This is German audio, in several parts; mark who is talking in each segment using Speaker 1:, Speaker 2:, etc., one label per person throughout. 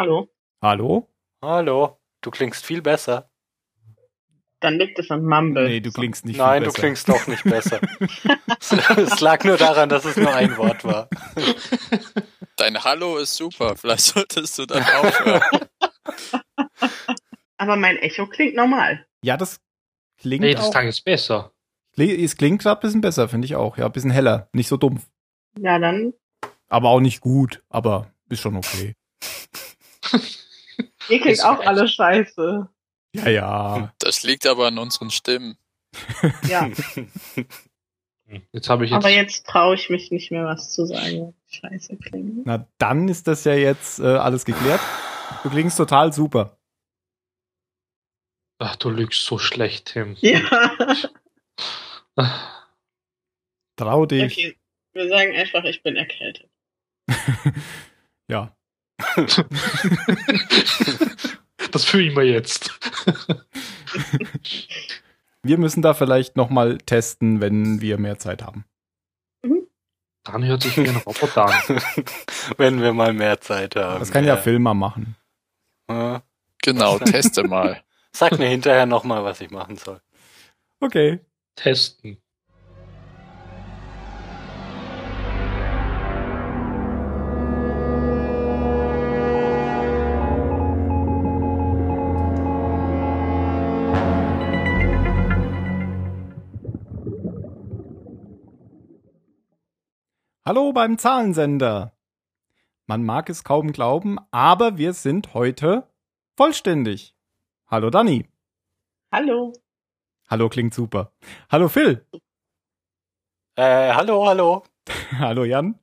Speaker 1: Hallo.
Speaker 2: Hallo?
Speaker 3: Hallo, du klingst viel besser.
Speaker 1: Dann liegt es an Mumble.
Speaker 2: Nee, du klingst nicht
Speaker 3: Nein,
Speaker 2: viel
Speaker 3: du klingst auch nicht besser. es, lag nur daran, dass es nur ein Wort war.
Speaker 4: Dein Hallo ist super. Vielleicht solltest du dann aufhören.
Speaker 1: Aber mein Echo klingt normal.
Speaker 2: Ja, das klingt
Speaker 5: Nee, das
Speaker 2: auch.
Speaker 5: klang jetzt besser.
Speaker 2: Es klingt gerade ein bisschen besser, finde ich auch. Ja, ein bisschen heller. Nicht so dumpf.
Speaker 1: Ja, dann.
Speaker 2: Aber auch nicht gut. Aber ist schon okay.
Speaker 1: Ihr klingt auch alle scheiße.
Speaker 2: Ja, ja.
Speaker 4: Das liegt aber an unseren Stimmen.
Speaker 1: Ja.
Speaker 5: Jetzt habe ich jetzt.
Speaker 1: Aber jetzt traue ich mich nicht mehr, was zu sagen. Scheiße klingt.
Speaker 2: Na, dann ist das ja jetzt äh, alles geklärt. Du klingst total super.
Speaker 5: Ach, du lügst so schlecht, Tim.
Speaker 1: Ja.
Speaker 2: Trau dich.
Speaker 1: Okay. Wir sagen einfach, ich bin erkältet.
Speaker 2: Ja.
Speaker 5: Das fühlen wir jetzt.
Speaker 2: Wir müssen da vielleicht noch mal testen, wenn wir mehr Zeit haben.
Speaker 5: Dann hört sich wie ein Roboter an.
Speaker 3: Wenn wir mal mehr Zeit haben.
Speaker 2: Das kann ja Filmer machen.
Speaker 3: Ja.
Speaker 4: Genau, teste mal.
Speaker 3: Sag mir hinterher nochmal, was ich machen soll.
Speaker 2: Okay.
Speaker 5: Testen.
Speaker 2: Hallo beim Zahlensender. Man mag es kaum glauben, aber wir sind heute vollständig. Hallo Dani.
Speaker 1: Hallo.
Speaker 2: Hallo klingt super. Hallo Phil.
Speaker 3: Äh, hallo, hallo.
Speaker 2: Hallo Jan.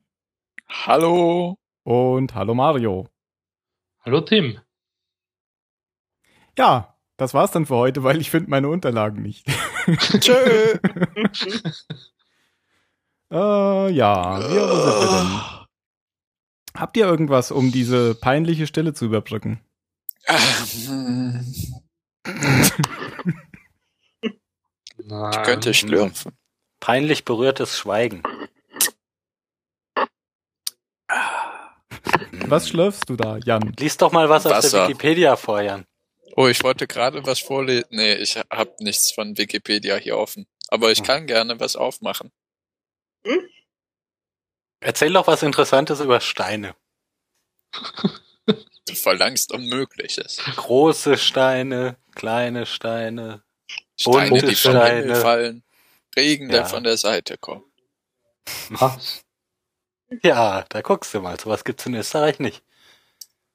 Speaker 4: Hallo.
Speaker 2: Und hallo Mario.
Speaker 5: Hallo, Tim.
Speaker 2: Ja, das war's dann für heute, weil ich finde meine Unterlagen nicht.
Speaker 4: Tschö.
Speaker 2: Äh, ja, wir, wo sind wir denn? Habt ihr irgendwas, um diese peinliche Stille zu überbrücken?
Speaker 4: Hm,
Speaker 5: Nein.
Speaker 4: Ich könnte schlürfen.
Speaker 3: Peinlich berührtes Schweigen.
Speaker 2: Was schlürfst du da, Jan?
Speaker 3: Lies doch mal was aus der
Speaker 4: Wasser.
Speaker 3: Wikipedia vor, Jan.
Speaker 4: Oh, ich wollte gerade was vorlesen. Nee, ich habe nichts von Wikipedia hier offen. Aber ich kann gerne was aufmachen.
Speaker 3: Erzähl doch was Interessantes über Steine.
Speaker 4: Du verlangst Unmögliches.
Speaker 3: Große Steine, kleine Steine.
Speaker 4: Steine,
Speaker 3: Bunte
Speaker 4: die vom
Speaker 3: Steine.
Speaker 4: Himmel fallen. Regen, der
Speaker 3: Ja.
Speaker 4: von der Seite kommt.
Speaker 5: Was?
Speaker 3: Ja, da guckst du mal. Sowas gibt's in Österreich nicht.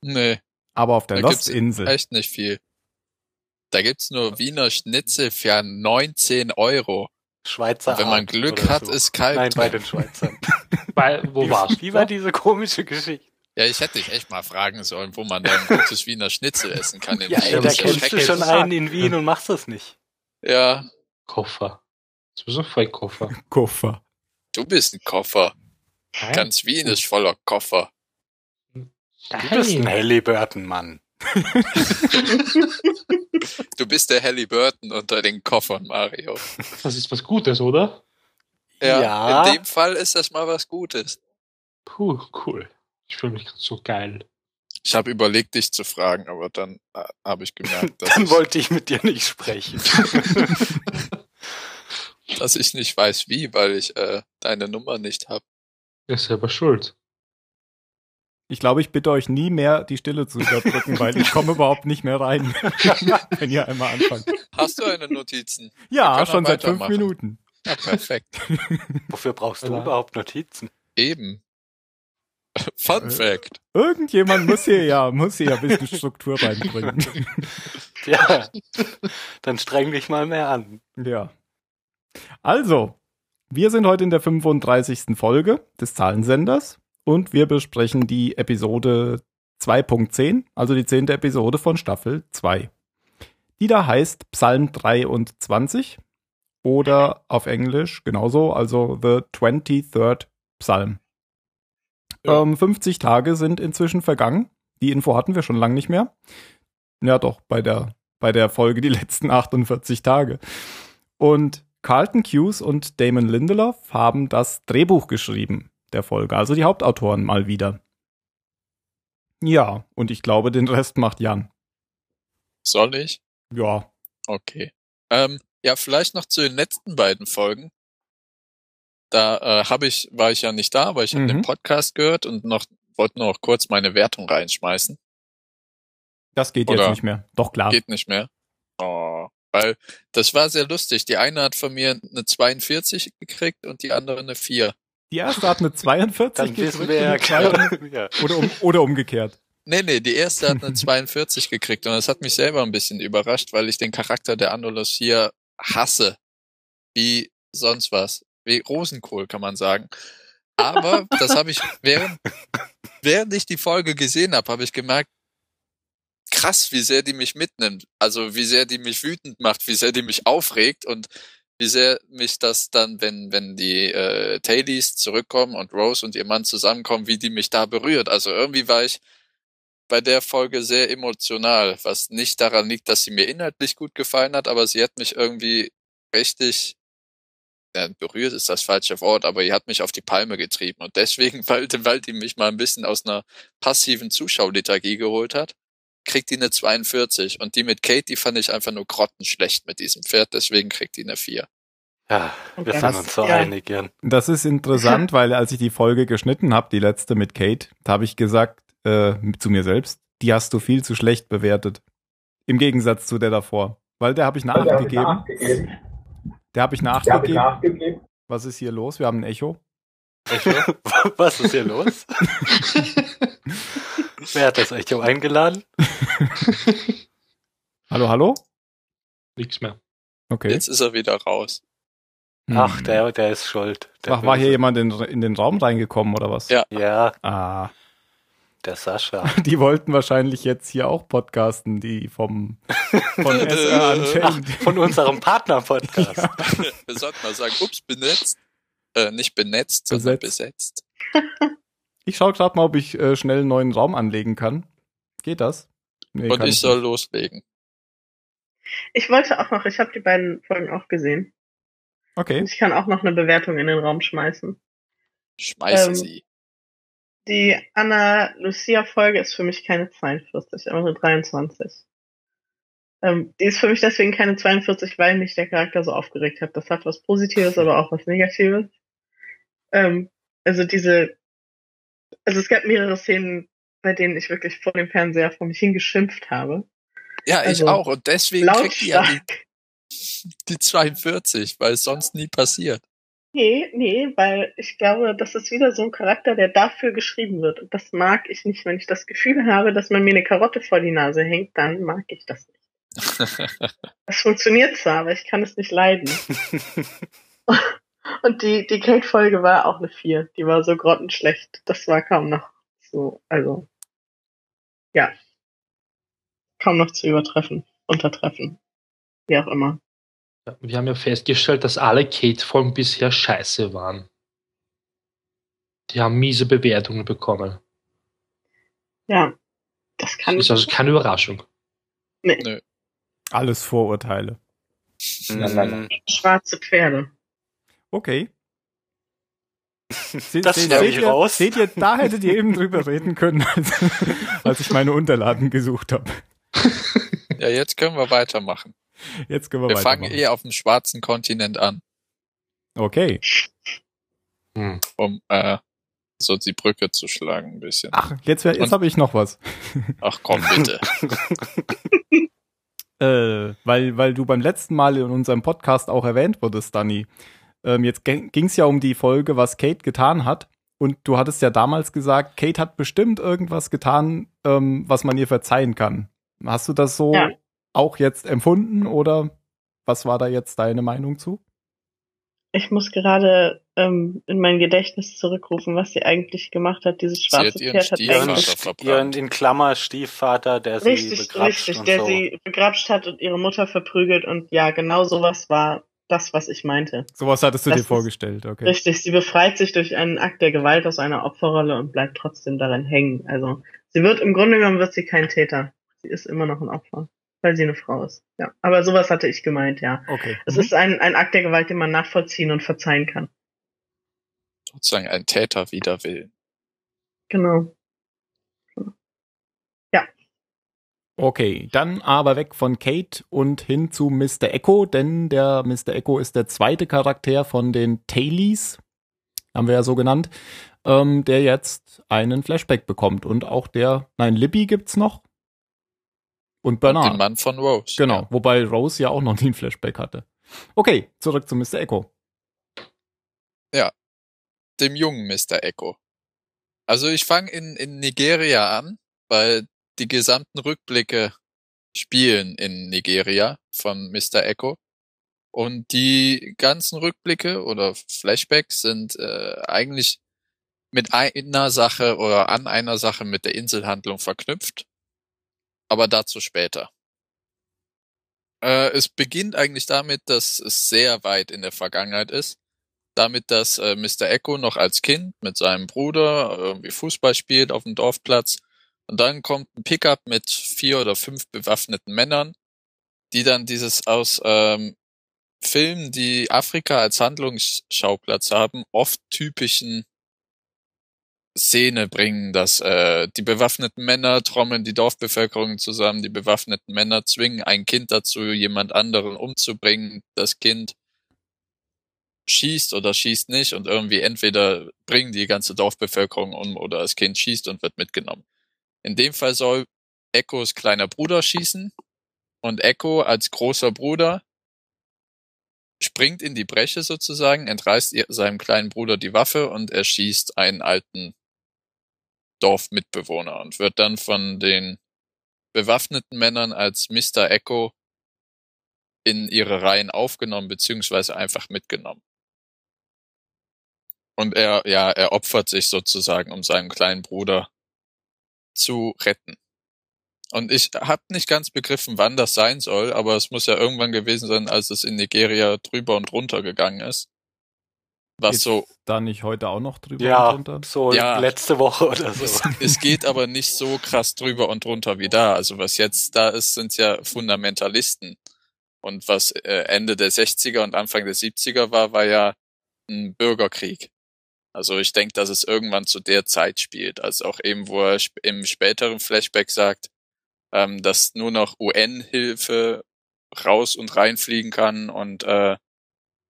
Speaker 4: Nee,
Speaker 2: Aber auf der Lostinsel.
Speaker 4: echt nicht viel. Da gibt's nur Wiener Schnitzel für 19 Euro.
Speaker 3: Schweizer
Speaker 4: Wenn man Glück hat,
Speaker 3: so.
Speaker 4: ist kalt.
Speaker 3: Nein, bei den Schweizern.
Speaker 5: Bei, wo warst
Speaker 3: Wie
Speaker 5: du?
Speaker 3: war diese komische Geschichte?
Speaker 4: Ja, ich hätte dich echt mal fragen sollen, wo man da ein gutes Wiener Schnitzel essen kann. In
Speaker 3: Ja,
Speaker 4: Wien.
Speaker 3: ey, da
Speaker 5: das
Speaker 3: kennst du schon einen in Wien und machst es nicht.
Speaker 4: Ja,
Speaker 5: Koffer. Das ist ein Vollkoffer.
Speaker 2: Koffer.
Speaker 4: du bist ein Koffer.
Speaker 5: Nein.
Speaker 4: Ganz Wien ist voller Koffer.
Speaker 3: Du bist ein Halliburton-Mann.
Speaker 4: Du bist der Halliburton unter den Koffern, Mario.
Speaker 5: Das ist was Gutes, oder?
Speaker 4: Ja,
Speaker 3: Ja.
Speaker 4: in dem Fall ist das mal was Gutes.
Speaker 5: Puh, cool. Ich fühle mich gerade so geil.
Speaker 4: Ich habe überlegt, dich zu fragen, aber dann äh, habe ich gemerkt, dass,
Speaker 3: Dann
Speaker 4: ich,
Speaker 3: wollte ich mit dir nicht sprechen.
Speaker 4: dass ich nicht weiß, wie, weil ich äh, deine Nummer nicht habe.
Speaker 5: Er ist selber schuld.
Speaker 2: Ich glaube, ich bitte euch nie mehr, die Stille zu überbrücken, weil ich komme überhaupt nicht mehr rein, wenn ihr einmal anfangt.
Speaker 4: Hast du eine Notizen?
Speaker 2: Ja, schon seit fünf. Minuten.
Speaker 4: Ja, perfekt.
Speaker 3: Wofür brauchst du
Speaker 5: Ja.
Speaker 3: überhaupt Notizen?
Speaker 4: Eben. Fun
Speaker 2: Äh.
Speaker 4: Fact.
Speaker 2: Irgendjemand muss hier ja, muss hier ja ein bisschen Struktur reinbringen.
Speaker 3: Ja, dann streng dich mal mehr an.
Speaker 2: ja. Also, wir sind heute in der 35. Folge des Zahlensenders und wir besprechen die Episode 2.10, also die zehnte Episode von Staffel 2. Die da heißt Psalm 23 oder auf Englisch genauso, also The 23rd Psalm.
Speaker 4: Ja.
Speaker 2: Ähm, 50 Tage sind inzwischen vergangen. Die Info hatten wir schon lange nicht mehr. Ja, doch, bei der, bei der Folge die letzten 48 Tage. Und Carlton Hughes und Damon Lindelof haben das Drehbuch geschrieben der Folge, also die Hauptautoren mal wieder. Ja, und ich glaube, den Rest macht Jan.
Speaker 4: Soll ich?
Speaker 2: Ja.
Speaker 4: Okay. Ähm, ja, vielleicht noch zu den letzten beiden Folgen. Da äh, habe ich, war ich ja nicht da, aber ich habe
Speaker 2: Mhm.
Speaker 4: den Podcast gehört und noch wollte noch kurz meine Wertung reinschmeißen.
Speaker 2: Das geht
Speaker 4: Oder-
Speaker 2: jetzt nicht mehr. Doch klar.
Speaker 4: Geht nicht mehr. Oh, weil das war sehr lustig. Die eine hat von mir eine 42 gekriegt und die andere eine 4.
Speaker 2: Die erste hat eine 42
Speaker 3: Dann wissen
Speaker 2: gedrückt
Speaker 3: wir ja,
Speaker 2: die zweite,
Speaker 3: ja.
Speaker 2: oder, um, oder umgekehrt.
Speaker 4: Nee, nee, die erste hat eine 42 gekriegt und das hat mich selber ein bisschen überrascht, weil ich den Charakter der Andalus hier hasse. Wie sonst was. Wie Rosenkohl, kann man sagen. Aber das habe ich, während, während ich die Folge gesehen habe, habe ich gemerkt, krass, wie sehr die mich mitnimmt. Also wie sehr die mich wütend macht, wie sehr die mich aufregt und wie sehr mich das dann, wenn, wenn die äh, Tailies zurückkommen und Rose und ihr Mann zusammenkommen, wie die mich da berührt. Also irgendwie war ich bei der Folge sehr emotional, was nicht daran liegt, dass sie mir inhaltlich gut gefallen hat, aber sie hat mich irgendwie richtig ja, berührt ist das falsche Wort, aber die hat mich auf die Palme getrieben und deswegen, weil, weil die mich mal ein bisschen aus einer passiven Zuschauliturgie geholt hat, kriegt die eine 42 und die mit Kate, die fand ich einfach nur grottenschlecht mit diesem Pferd, deswegen kriegt die eine 4.
Speaker 3: ja, wir
Speaker 1: Okay.
Speaker 3: sind uns so
Speaker 1: Ja.
Speaker 3: einig, Jan.
Speaker 2: Das ist interessant, weil als ich die Folge geschnitten habe, die letzte mit Kate, da habe ich gesagt äh, zu mir selbst, die hast du viel zu schlecht bewertet. Im Gegensatz zu der davor. Weil der habe ich nachgegeben. Der habe ich nachgegeben. Was ist hier los? Wir haben ein Echo.
Speaker 3: Was ist hier los? Wer hat das Echo eingeladen?
Speaker 2: Hallo, hallo?
Speaker 5: Nichts mehr.
Speaker 2: Okay.
Speaker 4: Jetzt ist er wieder raus.
Speaker 2: Hm.
Speaker 3: Ach, der, der ist schuld. Der
Speaker 2: Ach, war hier jemand in, in den Raum reingekommen oder was?
Speaker 4: Ja.
Speaker 3: Ja,
Speaker 2: Ah,
Speaker 3: der Sascha.
Speaker 2: die wollten wahrscheinlich jetzt hier auch podcasten, die vom von
Speaker 3: Ach, von unserem Partner-Podcast.
Speaker 4: Wir sollten mal sagen, ups, benetzt. Äh, nicht benetzt, sondern besetzt.
Speaker 2: Ich schaue gerade mal, ob ich äh, schnell einen neuen Raum anlegen kann. Geht das? Nee,
Speaker 4: Und
Speaker 2: kann
Speaker 4: ich soll
Speaker 2: nicht.
Speaker 4: loslegen.
Speaker 1: Ich wollte auch noch, ich habe die beiden Folgen auch gesehen.
Speaker 2: Okay.
Speaker 1: Und ich kann auch noch eine Bewertung in den Raum schmeißen.
Speaker 4: Schmeißen
Speaker 1: Ähm,
Speaker 4: sie.
Speaker 1: Die Anna-Lucia-Folge ist für mich keine 42, aber eine 23. Ähm, die ist für mich deswegen keine 42, weil mich der Charakter so aufgeregt hat. Das hat was Positives, aber auch was Negatives. Ähm, also diese, also es gab mehrere Szenen, bei denen ich wirklich vor dem Fernseher vor mich hingeschimpft habe.
Speaker 4: Ja, ich
Speaker 1: also
Speaker 4: auch. Und deswegen kriegt die ja die, die 42, weil es sonst nie passiert.
Speaker 1: Nee, nee, weil ich glaube, das ist wieder so ein Charakter, der dafür geschrieben wird. Und das mag ich nicht. Wenn ich das Gefühl habe, dass man mir eine Karotte vor die Nase hängt, dann mag ich das nicht. Das funktioniert zwar, aber ich kann es nicht leiden. Und die, die Kate-Folge war auch eine 4. Die war so grottenschlecht. Das war kaum noch so, also, ja. Kaum noch zu übertreffen, untertreffen. Wie auch immer.
Speaker 5: Ja, Wir haben ja festgestellt, dass alle Kate-Folgen bisher scheiße waren. Die haben miese Bewertungen bekommen.
Speaker 1: Ja. Das kann
Speaker 5: Ist also keine Überraschung.
Speaker 2: Alles Vorurteile.
Speaker 1: Schwarze Pferde.
Speaker 2: Okay. Se,
Speaker 3: Das
Speaker 2: se- seht,
Speaker 3: ich
Speaker 2: ihr,
Speaker 3: raus.
Speaker 2: seht ihr, da hättet ihr eben drüber reden können, als, als ich meine Unterlagen gesucht habe.
Speaker 4: Ja, jetzt können wir weitermachen.
Speaker 2: Jetzt können wir,
Speaker 4: Wir fangen
Speaker 2: weitermachen.
Speaker 4: eh auf dem schwarzen Kontinent an,
Speaker 2: Okay.
Speaker 5: Hm.
Speaker 4: um äh, so die Brücke zu schlagen ein bisschen.
Speaker 2: Ach, jetzt, jetzt habe ich noch was.
Speaker 4: Ach komm, bitte.
Speaker 2: Äh, weil, weil du beim letzten Mal in unserem Podcast auch erwähnt wurdest, Danny. Ähm, jetzt ging es ja um die Folge, was Kate getan hat. Und du hattest ja damals gesagt, Kate hat bestimmt irgendwas getan, ähm, was man ihr verzeihen kann. Hast du das so
Speaker 1: Ja.
Speaker 2: auch jetzt empfunden oder was war da jetzt deine Meinung zu?
Speaker 1: Ich muss gerade ähm, in mein Gedächtnis zurückrufen, was sie eigentlich gemacht hat. Dieses
Speaker 4: hat
Speaker 1: schwarze
Speaker 4: ihren
Speaker 1: Pferd hat
Speaker 4: Stiefvater
Speaker 3: Ihren,
Speaker 1: eigentlich
Speaker 4: verbrannt.
Speaker 3: ihren in Klammer Stiefvater, der sie
Speaker 1: richtig,
Speaker 3: begrapscht
Speaker 1: richtig,
Speaker 3: und
Speaker 1: der
Speaker 3: so.
Speaker 1: sie begrapscht hat und ihre Mutter verprügelt und ja, genau sowas war das, was ich meinte.
Speaker 2: Sowas hattest du
Speaker 1: Das
Speaker 2: dir vorgestellt, okay.
Speaker 1: Richtig, sie befreit sich durch einen Akt der Gewalt aus einer Opferrolle und bleibt trotzdem daran hängen. Also sie wird im Grunde genommen wird sie kein Täter. Sie ist immer noch ein Opfer, weil sie eine Frau ist. Ja, aber sowas hatte ich gemeint, ja.
Speaker 2: Okay.
Speaker 1: Es
Speaker 2: Mhm.
Speaker 1: ist ein, ein Akt der Gewalt, den man nachvollziehen und verzeihen kann.
Speaker 4: Sozusagen ein Täter wider Willen.
Speaker 1: Genau.
Speaker 2: Okay, dann aber weg von Kate und hin zu Mr. Echo, denn der Mr. Echo ist der zweite Charakter von den Tailies, haben wir ja so genannt, ähm, der jetzt einen Flashback bekommt. Und auch der, nein, Libby gibt's noch. Und Bernard.
Speaker 4: Den Mann von Rose.
Speaker 2: Genau,
Speaker 4: Ja.
Speaker 2: wobei Rose ja auch noch nie einen Flashback hatte. Okay, zurück zu Mr. Echo.
Speaker 4: Dem jungen Mr. Echo. Also ich fange in, in Nigeria an, weil die gesamten Rückblicke spielen in Nigeria von Mr. Echo. Und die ganzen Rückblicke oder Flashbacks sind äh, eigentlich mit einer Sache oder an einer Sache mit der Inselhandlung verknüpft. Aber dazu später. Äh, es beginnt eigentlich damit, dass es sehr weit in der Vergangenheit ist. Damit, dass äh, Mr. Echo noch als Kind mit seinem Bruder irgendwie Fußball spielt auf dem Dorfplatz. Und dann kommt ein Pickup mit vier oder fünf bewaffneten Männern, die dann dieses aus ähm, Filmen, die Afrika als Handlungsschauplatz haben, oft typischen Szene bringen, dass äh, die bewaffneten Männer trommeln die Dorfbevölkerung zusammen, die bewaffneten Männer zwingen ein Kind dazu, jemand anderen umzubringen, das Kind schießt oder schießt nicht und irgendwie entweder bringen die ganze Dorfbevölkerung um oder das Kind schießt und wird mitgenommen. In dem Fall soll Echos kleiner Bruder schießen und Echo als großer Bruder springt in die Bresche sozusagen, entreißt seinem kleinen Bruder die Waffe und erschießt einen alten Dorfmitbewohner und wird dann von den bewaffneten Männern als Mr. Echo in ihre Reihen aufgenommen beziehungsweise einfach mitgenommen. Und er, ja, er opfert sich sozusagen, um seinen kleinen Bruder zu retten. Und ich habe nicht ganz begriffen, wann das sein soll, aber es muss ja irgendwann gewesen sein, als es in Nigeria drüber und runter gegangen ist. Was
Speaker 2: Geht's
Speaker 4: so,
Speaker 2: da nicht heute auch noch drüber
Speaker 3: Ja,
Speaker 2: und runter?
Speaker 3: so
Speaker 4: Ja.
Speaker 3: letzte Woche oder so.
Speaker 4: es, es geht aber nicht so krass drüber und runter wie da. Also was jetzt da ist, sind ja Fundamentalisten. Und was äh, Ende der 60er und Anfang der 70er war, war ja ein Bürgerkrieg. Also ich denke, dass es irgendwann zu der Zeit spielt, als auch eben, wo er im späteren Flashback sagt, ähm, dass nur noch UN-Hilfe raus und reinfliegen kann und äh,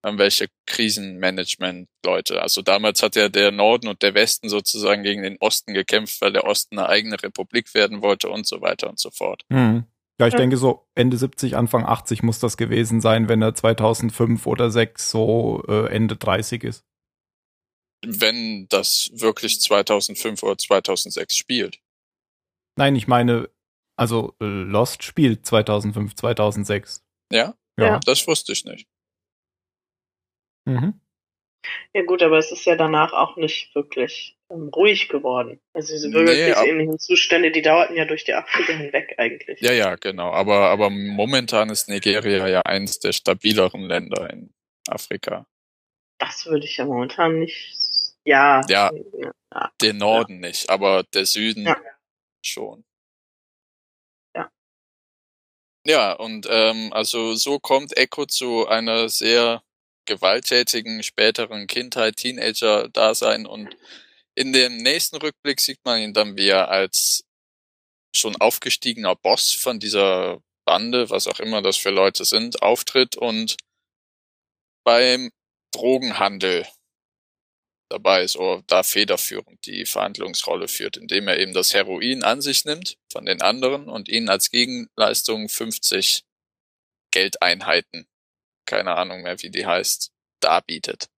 Speaker 4: irgendwelche Krisenmanagement-Leute. Also damals hat ja der Norden und der Westen sozusagen gegen den Osten gekämpft, weil der Osten eine eigene Republik werden wollte und so weiter und so fort.
Speaker 2: Hm. Ja, ich denke so Ende 70, Anfang 80 muss das gewesen sein, wenn er 2005 oder 6 so äh, Ende 30 ist.
Speaker 4: Wenn das wirklich 2005 oder 2006 spielt.
Speaker 2: Nein, ich meine, also äh, Lost spielt 2005, 2006.
Speaker 4: Ja?
Speaker 2: Ja.
Speaker 1: Ja.
Speaker 4: Das wusste ich nicht.
Speaker 2: Mhm.
Speaker 1: Ja gut, aber es ist ja danach auch nicht wirklich ähm, ruhig geworden. Also diese
Speaker 4: Nee,
Speaker 1: bürgerkriegsähnlichen Zustände, die dauerten ja durch die 80er hinweg eigentlich.
Speaker 4: Ja, ja, genau. Aber, aber momentan ist Nigeria ja eins der stabileren Länder in Afrika.
Speaker 1: Das würde ich ja momentan nicht. Ja.
Speaker 4: Ja.
Speaker 1: ja.
Speaker 4: Der Norden nicht, aber der Süden
Speaker 1: Ja.
Speaker 4: schon.
Speaker 1: Ja.
Speaker 4: Ja, und ähm, also so kommt Echo zu einer sehr gewalttätigen späteren Kindheit, Teenager-Dasein und in dem nächsten Rückblick sieht man ihn dann, wie er als schon aufgestiegener Boss von dieser Bande, was auch immer das für Leute sind, auftritt und beim Drogenhandel dabei ist oder da federführend die Verhandlungsrolle führt, indem er eben das Heroin an sich nimmt von den anderen und ihnen als Gegenleistung 50 Geldeinheiten, keine Ahnung mehr, wie die heißt, darbietet.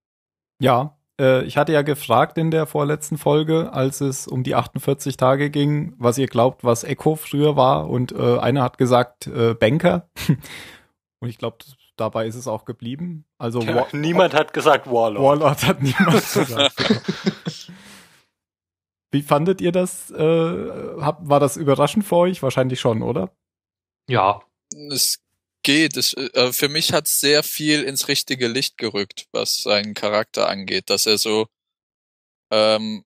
Speaker 2: Ja, äh, ich hatte ja gefragt in der vorletzten Folge, als es um die 48 Tage ging, was ihr glaubt, was Echo früher war. Und äh, einer hat gesagt, äh, Banker. Und ich glaube, dabei ist es auch geblieben. Also
Speaker 3: Ja, niemand hat gesagt Warlord.
Speaker 2: Warlord hat niemand gesagt. genau. Wie fandet ihr das? Äh, hab, war das überraschend für euch? Wahrscheinlich schon, oder?
Speaker 5: Ja,
Speaker 4: Es geht. Es, äh, für mich hat sehr viel ins richtige Licht gerückt, was seinen Charakter angeht, dass er so ähm,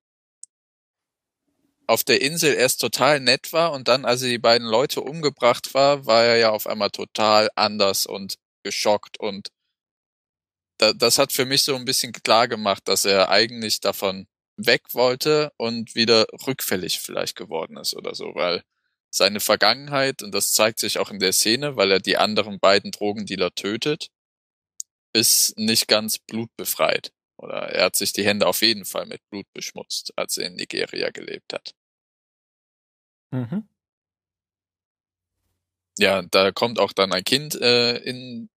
Speaker 4: auf der Insel erst total nett war und dann, als er die beiden Leute umgebracht war, war er ja auf einmal total anders und geschockt und da, das hat für mich so ein bisschen klar gemacht, dass er eigentlich davon weg wollte und wieder rückfällig vielleicht geworden ist oder so, weil seine Vergangenheit, und das zeigt sich auch in der Szene, weil er die anderen beiden Drogendealer tötet, ist nicht ganz blutbefreit. Oder er hat sich die Hände auf jeden Fall mit Blut beschmutzt, als er in Nigeria gelebt hat.
Speaker 2: Mhm.
Speaker 4: Ja, da kommt auch dann ein Kind äh, in,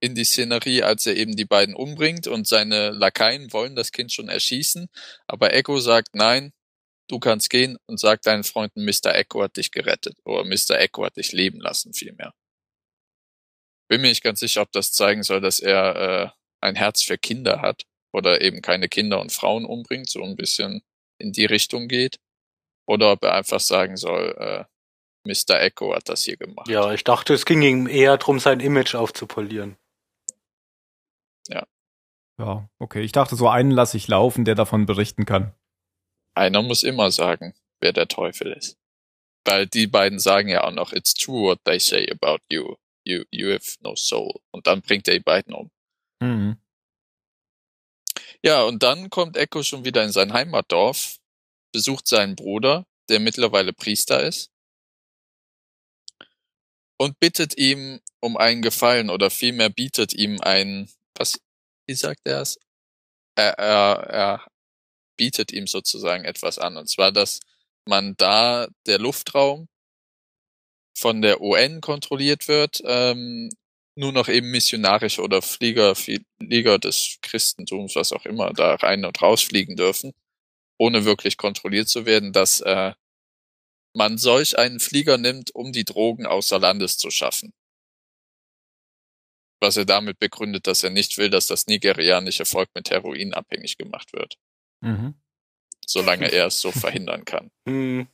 Speaker 4: in die Szenerie, als er eben die beiden umbringt und seine Lakaien wollen das Kind schon erschießen, aber Echo sagt, nein, du kannst gehen und sag deinen Freunden, Mr. Echo hat dich gerettet oder Mr. Echo hat dich leben lassen vielmehr. Bin mir nicht ganz sicher, ob das zeigen soll, dass er äh, ein Herz für Kinder hat oder eben keine Kinder und Frauen umbringt, so ein bisschen in die Richtung geht. Oder ob er einfach sagen soll, äh, Mr. Echo hat das hier gemacht.
Speaker 3: Ja, ich dachte, es ging ihm eher darum, sein Image aufzupolieren.
Speaker 2: Ja, okay. Ich dachte, so einen lasse ich laufen, der davon berichten kann.
Speaker 4: Einer muss immer sagen, wer der Teufel ist. Weil die beiden sagen ja auch noch, it's true what they say about you. You, you have no soul. Und dann bringt er die beiden um.
Speaker 2: Mhm.
Speaker 4: Ja, und dann kommt Echo schon wieder in sein Heimatdorf, besucht seinen Bruder, der mittlerweile Priester ist, und bittet ihm um einen Gefallen oder vielmehr bietet ihm ein, was, wie sagt er es? Er, er, er bietet ihm sozusagen etwas an. Und zwar, dass man da der Luftraum von der UN kontrolliert wird, ähm, nur noch eben missionarische oder Flieger, Flieger des Christentums, was auch immer, da rein und rausfliegen dürfen, ohne wirklich kontrolliert zu werden, dass äh, man solch einen Flieger nimmt, um die Drogen außer Landes zu schaffen. Was er damit begründet, dass er nicht will, dass das nigerianische Volk mit Heroin abhängig gemacht wird,
Speaker 2: Mhm.
Speaker 4: solange er es so verhindern kann.
Speaker 3: Hm.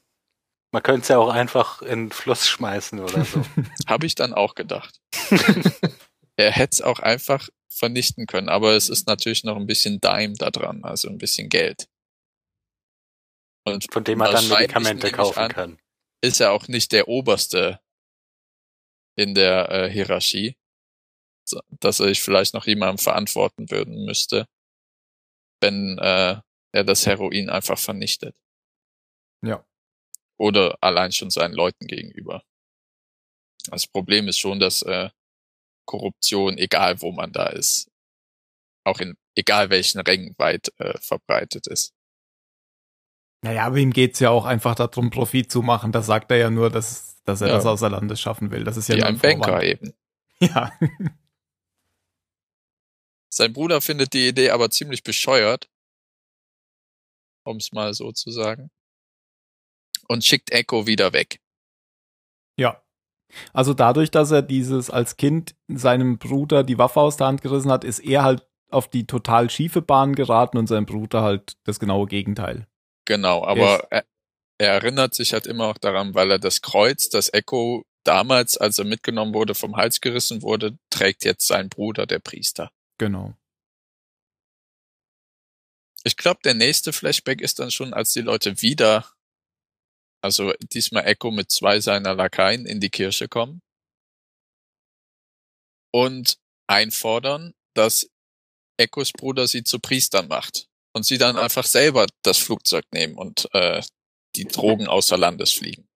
Speaker 3: Man könnte es ja auch einfach in den Fluss schmeißen oder so.
Speaker 4: Habe ich dann auch gedacht. er hätte es auch einfach vernichten können, aber es ist natürlich noch ein bisschen Dime da dran, also ein bisschen Geld. Und
Speaker 3: Von dem man dann Medikamente
Speaker 4: ich
Speaker 3: kaufen
Speaker 4: an,
Speaker 3: kann.
Speaker 4: Ist er auch nicht der Oberste in der äh, Hierarchie, so, dass er sich vielleicht noch jemandem verantworten würden müsste, wenn äh, er das Heroin einfach vernichtet.
Speaker 2: Ja.
Speaker 4: Oder allein schon seinen Leuten gegenüber. Das Problem ist schon, dass äh, Korruption, egal wo man da ist, auch in egal welchen Rängen weit äh, verbreitet ist.
Speaker 2: Naja, aber ihm geht's ja auch einfach darum, Profit zu machen. Das sagt er ja nur, dass, dass er
Speaker 4: Ja.
Speaker 2: das außer Landes schaffen will. Das ist ja
Speaker 4: Wie
Speaker 2: nur
Speaker 4: ein Banker
Speaker 2: Vorwand.
Speaker 4: eben.
Speaker 2: Ja.
Speaker 4: Sein Bruder findet die Idee aber ziemlich bescheuert, um es mal so zu sagen, und schickt Echo wieder weg.
Speaker 2: Ja. Also dadurch, dass er dieses als Kind seinem Bruder die Waffe aus der Hand gerissen hat, ist er halt auf die total schiefe Bahn geraten und sein Bruder halt das genaue Gegenteil.
Speaker 4: Genau, aber er, er erinnert sich halt immer auch daran, weil er das Kreuz, das Echo damals, als er mitgenommen wurde, vom Hals gerissen wurde, trägt jetzt sein Bruder, der Priester.
Speaker 2: Genau.
Speaker 4: Ich glaube, der nächste Flashback ist dann schon, als die Leute wieder, also diesmal Echo mit zwei seiner Lakaien in die Kirche kommen und einfordern, dass Echos Bruder sie zu Priestern macht und sie dann einfach selber das Flugzeug nehmen und äh, die Drogen außer Landes fliegen.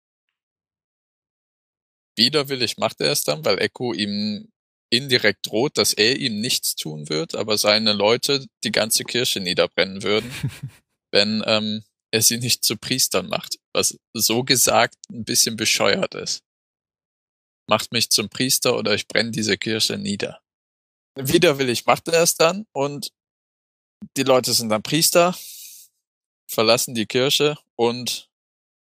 Speaker 4: Widerwillig macht er es dann, weil Echo ihm indirekt droht, dass er ihm nichts tun wird, aber seine Leute die ganze Kirche niederbrennen würden, wenn ähm, er sie nicht zu Priestern macht, was so gesagt ein bisschen bescheuert ist. Macht mich zum Priester oder ich brenne diese Kirche nieder. Widerwillig macht er es dann und die Leute sind dann Priester, verlassen die Kirche und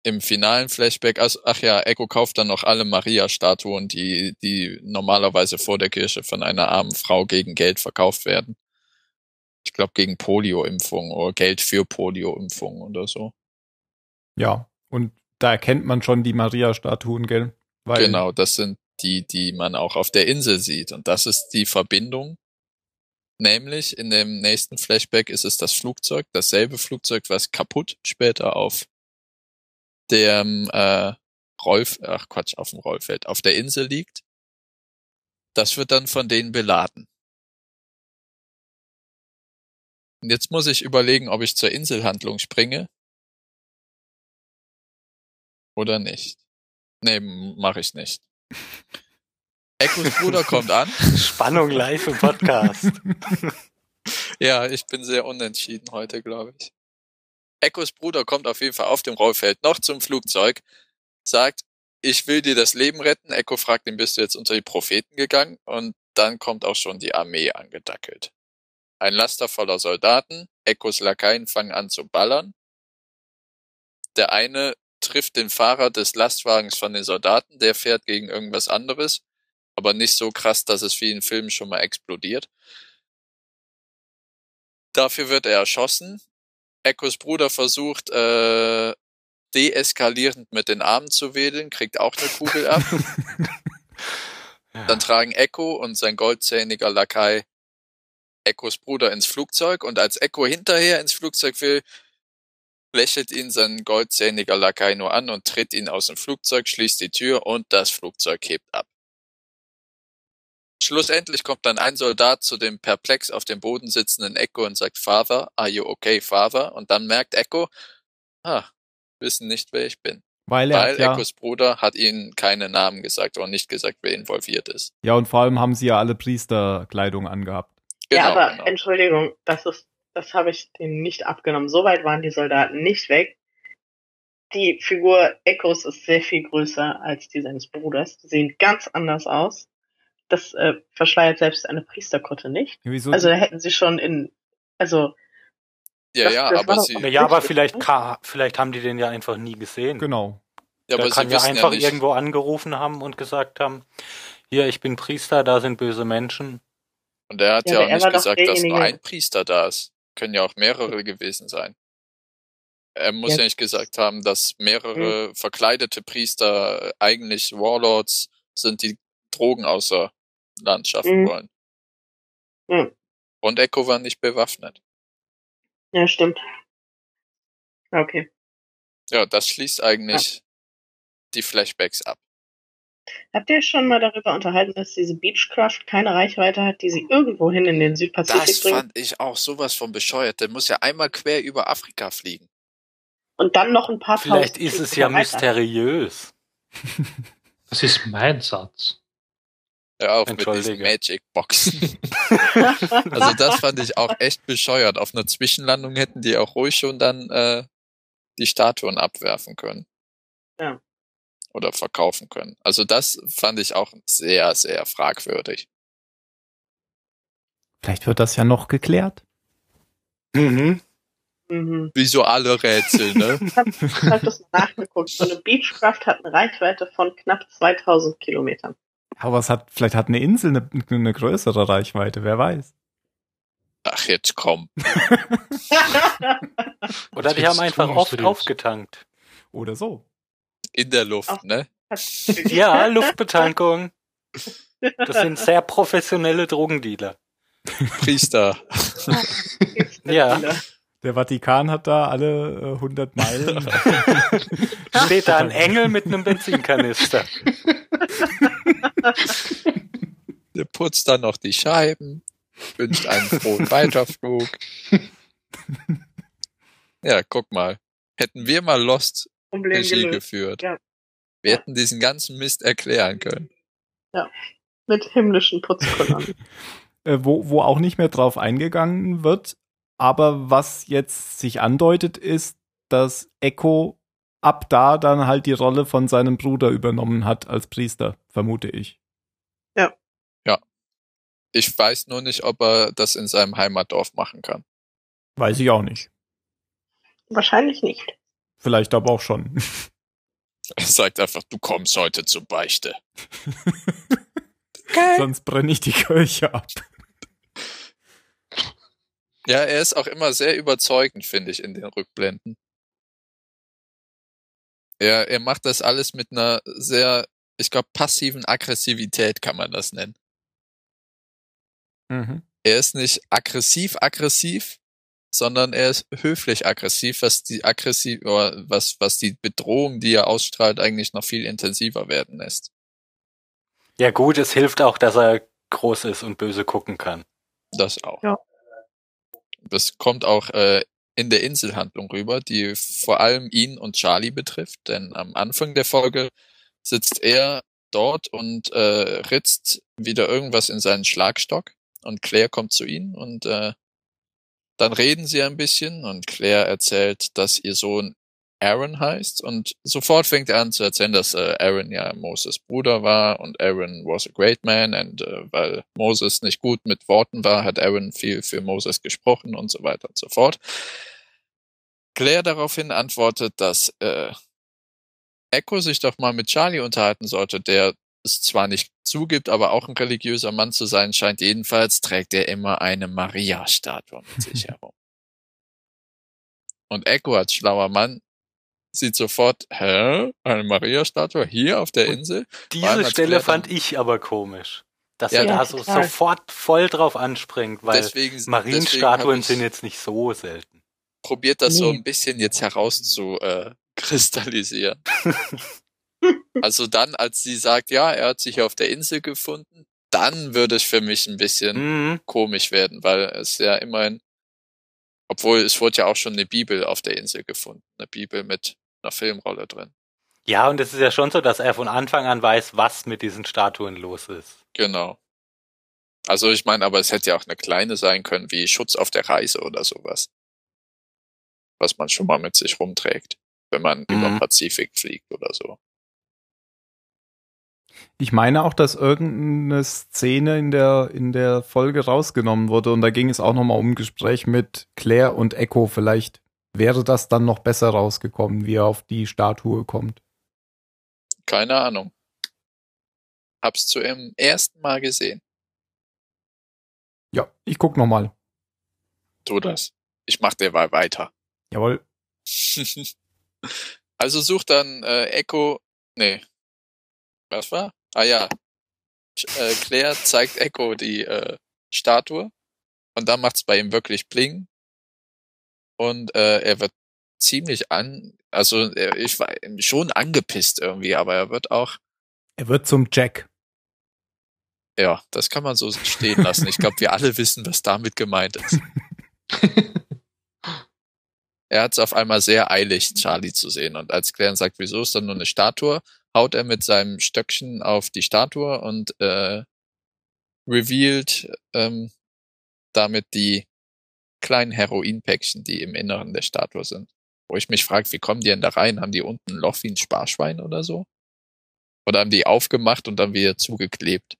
Speaker 4: im finalen Flashback, also, ach ja, Echo kauft dann noch alle Maria-Statuen, die, die normalerweise vor der Kirche von einer armen Frau gegen Geld verkauft werden. Ich glaube gegen Polio-Impfung oder Geld für Polio-Impfung oder so.
Speaker 2: Ja. Und da erkennt man schon die Maria-Statuen, gell? Weil,
Speaker 4: Genau, das sind die, die man auch auf der Insel sieht. Und das ist die Verbindung. Nämlich in dem nächsten Flashback ist es das Flugzeug, dasselbe Flugzeug, was kaputt später auf dem äh, Rollf ach Quatsch, auf dem Rollfeld, auf der Insel liegt. Das wird dann von denen beladen. Und jetzt muss ich überlegen, ob ich zur Inselhandlung springe Oder nicht? Nee, mache ich nicht. Echos Bruder kommt an.
Speaker 3: Spannung live im Podcast.
Speaker 4: Ja, ich bin sehr unentschieden heute, glaube ich. Echos Bruder kommt auf jeden Fall auf dem Rollfeld noch zum Flugzeug, sagt, ich will dir das Leben retten. Echo fragt ihn, bist du jetzt unter die Propheten gegangen? Und dann kommt auch schon die Armee angedackelt. Ein Laster voller Soldaten, Echos Lakaien fangen an zu ballern. Der eine trifft den Fahrer des Lastwagens von den Soldaten, der fährt gegen irgendwas anderes, aber nicht so krass, dass es wie in Filmen schon mal explodiert. Dafür wird er erschossen. Echos Bruder versucht, äh, deeskalierend mit den Armen zu wedeln, kriegt auch eine Kugel ab.
Speaker 3: Ja.
Speaker 4: Dann tragen Echo und sein goldzähniger Lakai Echos Bruder ins Flugzeug und als Echo hinterher ins Flugzeug will, lächelt ihn sein goldzähniger Lakai nur an und tritt ihn aus dem Flugzeug, schließt die Tür und das Flugzeug hebt ab. Schlussendlich kommt dann ein Soldat zu dem perplex auf dem Boden sitzenden Echo und sagt, Father, are you okay, Father? Und dann merkt Echo, ah, wissen nicht, wer ich bin.
Speaker 2: Weil er
Speaker 4: Weil
Speaker 2: ja,
Speaker 4: Echos Bruder hat ihnen keine Namen gesagt oder nicht gesagt, wer involviert ist.
Speaker 2: ja, und vor allem haben sie ja alle Priesterkleidung angehabt.
Speaker 1: ja,
Speaker 4: Genau,
Speaker 1: aber
Speaker 4: genau.
Speaker 1: Entschuldigung, das ist, das habe ich denen nicht abgenommen. Soweit waren die Soldaten nicht weg. Die Figur Echos ist sehr viel größer als die seines Bruders. Die sehen ganz anders aus. Das äh, verschleiert selbst eine Priesterkutte nicht.
Speaker 2: Wieso?
Speaker 1: Also da hätten sie schon in, also
Speaker 4: Ja,
Speaker 1: das-
Speaker 4: ja,
Speaker 1: das
Speaker 4: aber sie,
Speaker 3: Ja, aber vielleicht, vielleicht haben die den ja einfach nie gesehen.
Speaker 2: genau.
Speaker 4: ja, aber
Speaker 3: kann
Speaker 4: sie
Speaker 3: ja einfach
Speaker 4: ja
Speaker 3: irgendwo angerufen haben und gesagt haben, hier, ich bin Priester, da sind böse Menschen.
Speaker 4: Und er hat
Speaker 1: Ja,
Speaker 4: ja, auch nicht gesagt, dass nur ein Priester da ist. Können ja auch mehrere gewesen sein. Er muss
Speaker 1: Ja.
Speaker 4: ja, nicht gesagt haben, dass mehrere verkleidete Priester eigentlich Warlords sind, die Drogen außer Land schaffen
Speaker 1: Mhm.
Speaker 4: wollen.
Speaker 1: Mhm.
Speaker 4: Und Echo war nicht bewaffnet.
Speaker 1: ja, stimmt. Okay.
Speaker 4: Ja, das schließt eigentlich die Flashbacks ab.
Speaker 1: Habt ihr schon mal darüber unterhalten, dass diese Beechcraft keine Reichweite hat, die sie irgendwohin in den Südpazifik
Speaker 4: Das
Speaker 1: bringt
Speaker 4: fand ich auch sowas von bescheuert. Der muss ja einmal quer über Afrika fliegen.
Speaker 1: und dann noch ein paar
Speaker 3: Vielleicht
Speaker 1: tausend
Speaker 3: ist es ja
Speaker 1: weiter?
Speaker 3: mysteriös.
Speaker 5: Das ist mein Satz.
Speaker 4: Ja, auch mit diesen
Speaker 3: Entschuldige.
Speaker 4: Magic Boxen. Also das fand ich auch echt bescheuert. Auf einer Zwischenlandung hätten die auch ruhig schon dann äh, die Statuen abwerfen können.
Speaker 1: Ja.
Speaker 4: Oder verkaufen können. Also das fand ich auch sehr, sehr fragwürdig.
Speaker 2: Vielleicht wird das ja noch geklärt.
Speaker 3: Mhm.
Speaker 1: Mhm.
Speaker 4: Wie so alle Rätsel, ne?
Speaker 1: Ich habe hab das nachgeguckt. So eine Beechcraft hat eine Reichweite von knapp 2000 Kilometern.
Speaker 2: Aber es hat, vielleicht hat eine Insel eine, eine größere Reichweite, wer weiß.
Speaker 4: Ach, jetzt komm.
Speaker 3: Oder die haben einfach oft aufgetankt.
Speaker 2: Oder so.
Speaker 4: In der Luft,
Speaker 1: Ach.
Speaker 4: ne?
Speaker 3: Ja, Luftbetankung. Das sind sehr professionelle Drogendealer.
Speaker 4: Priester.
Speaker 3: Ja.
Speaker 2: Der Vatikan hat da alle äh, 100 Meilen.
Speaker 3: Steht da ein Engel mit einem Benzinkanister.
Speaker 4: Der putzt dann noch die Scheiben, wünscht einen frohen Weiterflug. Ja, guck mal. Hätten wir mal Lost
Speaker 1: Problem
Speaker 4: Regie
Speaker 1: gelöst.
Speaker 4: geführt.
Speaker 1: Ja.
Speaker 4: Wir hätten diesen ganzen Mist erklären können.
Speaker 1: Mit himmlischen Putzkolonnen.
Speaker 2: äh, wo, wo auch nicht mehr drauf eingegangen wird. Aber was jetzt sich andeutet, ist, dass Echo ab da dann halt die Rolle von seinem Bruder übernommen hat als Priester, vermute ich.
Speaker 4: Ich weiß nur nicht, ob er das in seinem Heimatdorf machen kann.
Speaker 2: Weiß ich auch nicht.
Speaker 1: Wahrscheinlich nicht.
Speaker 2: Vielleicht aber auch schon.
Speaker 4: Er sagt einfach, du kommst heute zur Beichte.
Speaker 2: Sonst brenne ich die Kirche ab.
Speaker 4: Ja, er ist auch immer sehr überzeugend, finde ich, in den Rückblenden. Er, er macht das alles mit einer sehr, ich glaube, passiven Aggressivität kann man das nennen.
Speaker 2: Mhm.
Speaker 4: Er ist nicht aggressiv aggressiv, sondern er ist höflich aggressiv, was die aggressiv oder was was die Bedrohung, die er ausstrahlt, eigentlich noch viel intensiver werden lässt.
Speaker 3: Ja gut, es hilft auch, dass er groß ist und böse gucken kann.
Speaker 4: Das auch.
Speaker 1: Ja.
Speaker 4: Das kommt auch äh, in der Inselhandlung rüber, die vor allem ihn und Charlie betrifft, denn am Anfang der Folge sitzt er dort und äh, ritzt wieder irgendwas in seinen Schlagstock und Claire kommt zu ihnen und äh, dann reden sie ein bisschen und Claire erzählt, dass ihr Sohn Aaron heißt und sofort fängt er an zu erzählen, dass äh, Aaron ja Moses Bruder war und Aaron was a great man und äh, weil Moses nicht gut mit Worten war, hat Aaron viel für Moses gesprochen und so weiter und so fort. Claire daraufhin antwortet, dass äh, Echo sich doch mal mit Charlie unterhalten sollte, der es zwar nicht zugibt, aber auch ein religiöser Mann zu sein scheint. Jedenfalls trägt er immer eine Maria-Statue mit sich herum. Und Echo als schlauer Mann sieht sofort, hä, eine Maria-Statue hier auf der Insel?
Speaker 3: Diese Stelle fand ich aber komisch. Dass
Speaker 4: Ja,
Speaker 3: er da so
Speaker 1: total.
Speaker 3: sofort voll drauf anspringt, weil
Speaker 4: deswegen, deswegen
Speaker 3: Marienstatuen
Speaker 4: ich
Speaker 3: sind jetzt nicht so selten.
Speaker 4: probiert das so
Speaker 1: Nee.
Speaker 4: ein bisschen jetzt heraus zu äh, kristallisieren. also dann, als sie sagt, ja, er hat sich auf der Insel gefunden, dann würde es für mich ein bisschen
Speaker 3: Mhm.
Speaker 4: komisch werden, weil es ja immerhin, obwohl es wurde ja auch schon eine Bibel auf der Insel gefunden, eine Bibel mit einer Filmrolle drin.
Speaker 3: Ja, und es ist ja schon so, dass er von Anfang an weiß, was mit diesen Statuen los ist.
Speaker 4: Genau. Also ich meine, aber es hätte ja auch eine kleine sein können, wie Schutz auf der Reise oder sowas. Was man schon mal mit sich rumträgt, wenn man über den
Speaker 3: Mhm.
Speaker 4: Pazifik fliegt oder so.
Speaker 2: Ich meine auch, dass irgendeine Szene in der, in der Folge rausgenommen wurde und da ging es auch nochmal um ein Gespräch mit Claire und Echo. Vielleicht wäre das dann noch besser rausgekommen, wie er auf die Statue kommt.
Speaker 4: Keine Ahnung. Hab's zu im ersten Mal gesehen.
Speaker 2: Ja, ich guck nochmal.
Speaker 4: Tu das. Ich mach derweil weiter.
Speaker 2: Jawohl.
Speaker 4: also sucht dann äh, Echo. Nee. Was war? Ah ja. Äh, Claire zeigt Echo die äh, Statue und dann macht's bei ihm wirklich Bling. Und äh, er wird ziemlich an, also er, ich war schon angepisst irgendwie, aber er wird auch,
Speaker 2: Er wird zum Jack.
Speaker 4: ja, das kann man so stehen lassen. Ich glaube, wir alle wissen, was damit gemeint ist. Er hat es auf einmal sehr eilig, Charlie zu sehen. Und als Claire sagt, wieso ist da nur eine Statue, haut er mit seinem Stöckchen auf die Statue und äh, revealed ähm, damit die kleinen Heroinpäckchen, die im Inneren der Statue sind. Wo ich mich frage, wie kommen die denn da rein? Haben die unten ein Loch wie ein Sparschwein oder so? Oder haben die aufgemacht und dann wieder zugeklebt?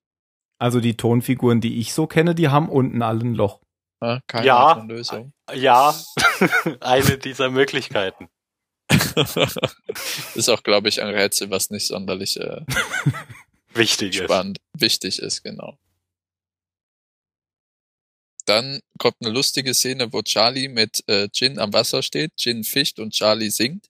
Speaker 2: Also die Tonfiguren, die ich so kenne, die haben unten alle ein Loch.
Speaker 4: Ja, keine
Speaker 3: Ja.
Speaker 4: Lösung.
Speaker 3: Ja, eine dieser Möglichkeiten.
Speaker 4: ist auch, glaube ich, ein Rätsel, was nicht sonderlich äh,
Speaker 3: Wichtig ist.
Speaker 4: spannend, wichtig ist, genau. Dann kommt eine lustige Szene, wo Charlie mit äh, Jin am Wasser steht, Jin fischt und Charlie singt.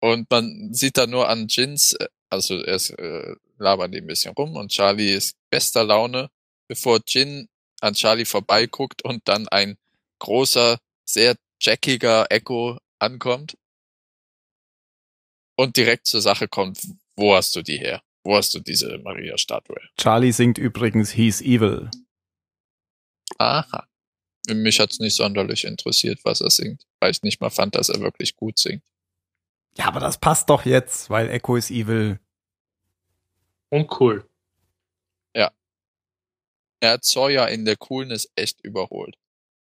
Speaker 4: Und man sieht da nur an Jins, äh, also er ist, äh, labern die ein bisschen rum und Charlie ist bester Laune, bevor Jin an Charlie vorbeiguckt und dann ein großer, sehr jackiger Echo ankommt und direkt zur Sache kommt, wo hast du die her? Wo hast du diese Maria-Statue?
Speaker 2: Charlie singt übrigens He's Evil.
Speaker 4: Aha. Mich hat's nicht sonderlich interessiert, was er singt, weil ich nicht mal fand, dass er wirklich gut singt.
Speaker 2: Ja, aber das passt doch jetzt, weil Echo is Evil.
Speaker 5: Uncool.
Speaker 4: Er hat Sawyer in der Coolness echt überholt.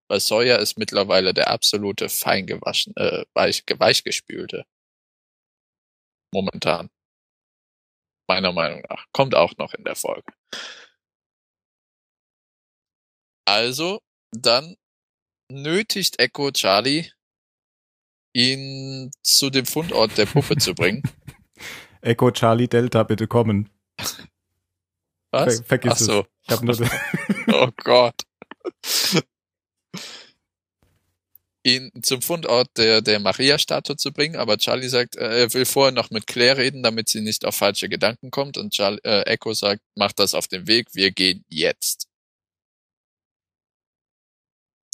Speaker 4: Weil Sawyer ist mittlerweile der absolute fein gewaschen, äh, weich, weichgespülte. Momentan. Meiner Meinung nach. Kommt auch noch in der Folge. Also, dann nötigt Echo Charlie, ihn zu dem Fundort der Puppe zu bringen.
Speaker 2: Echo Charlie Delta, bitte kommen.
Speaker 4: Was?
Speaker 2: Ver vergiss
Speaker 4: Ach so.
Speaker 2: es. Ich hab nur
Speaker 4: Oh Gott. Ihn zum Fundort der, der Maria-Statue zu bringen, aber Charlie sagt, äh, er will vorher noch mit Claire reden, damit sie nicht auf falsche Gedanken kommt und Charlie, äh, Echo sagt, mach das auf dem Weg, wir gehen jetzt.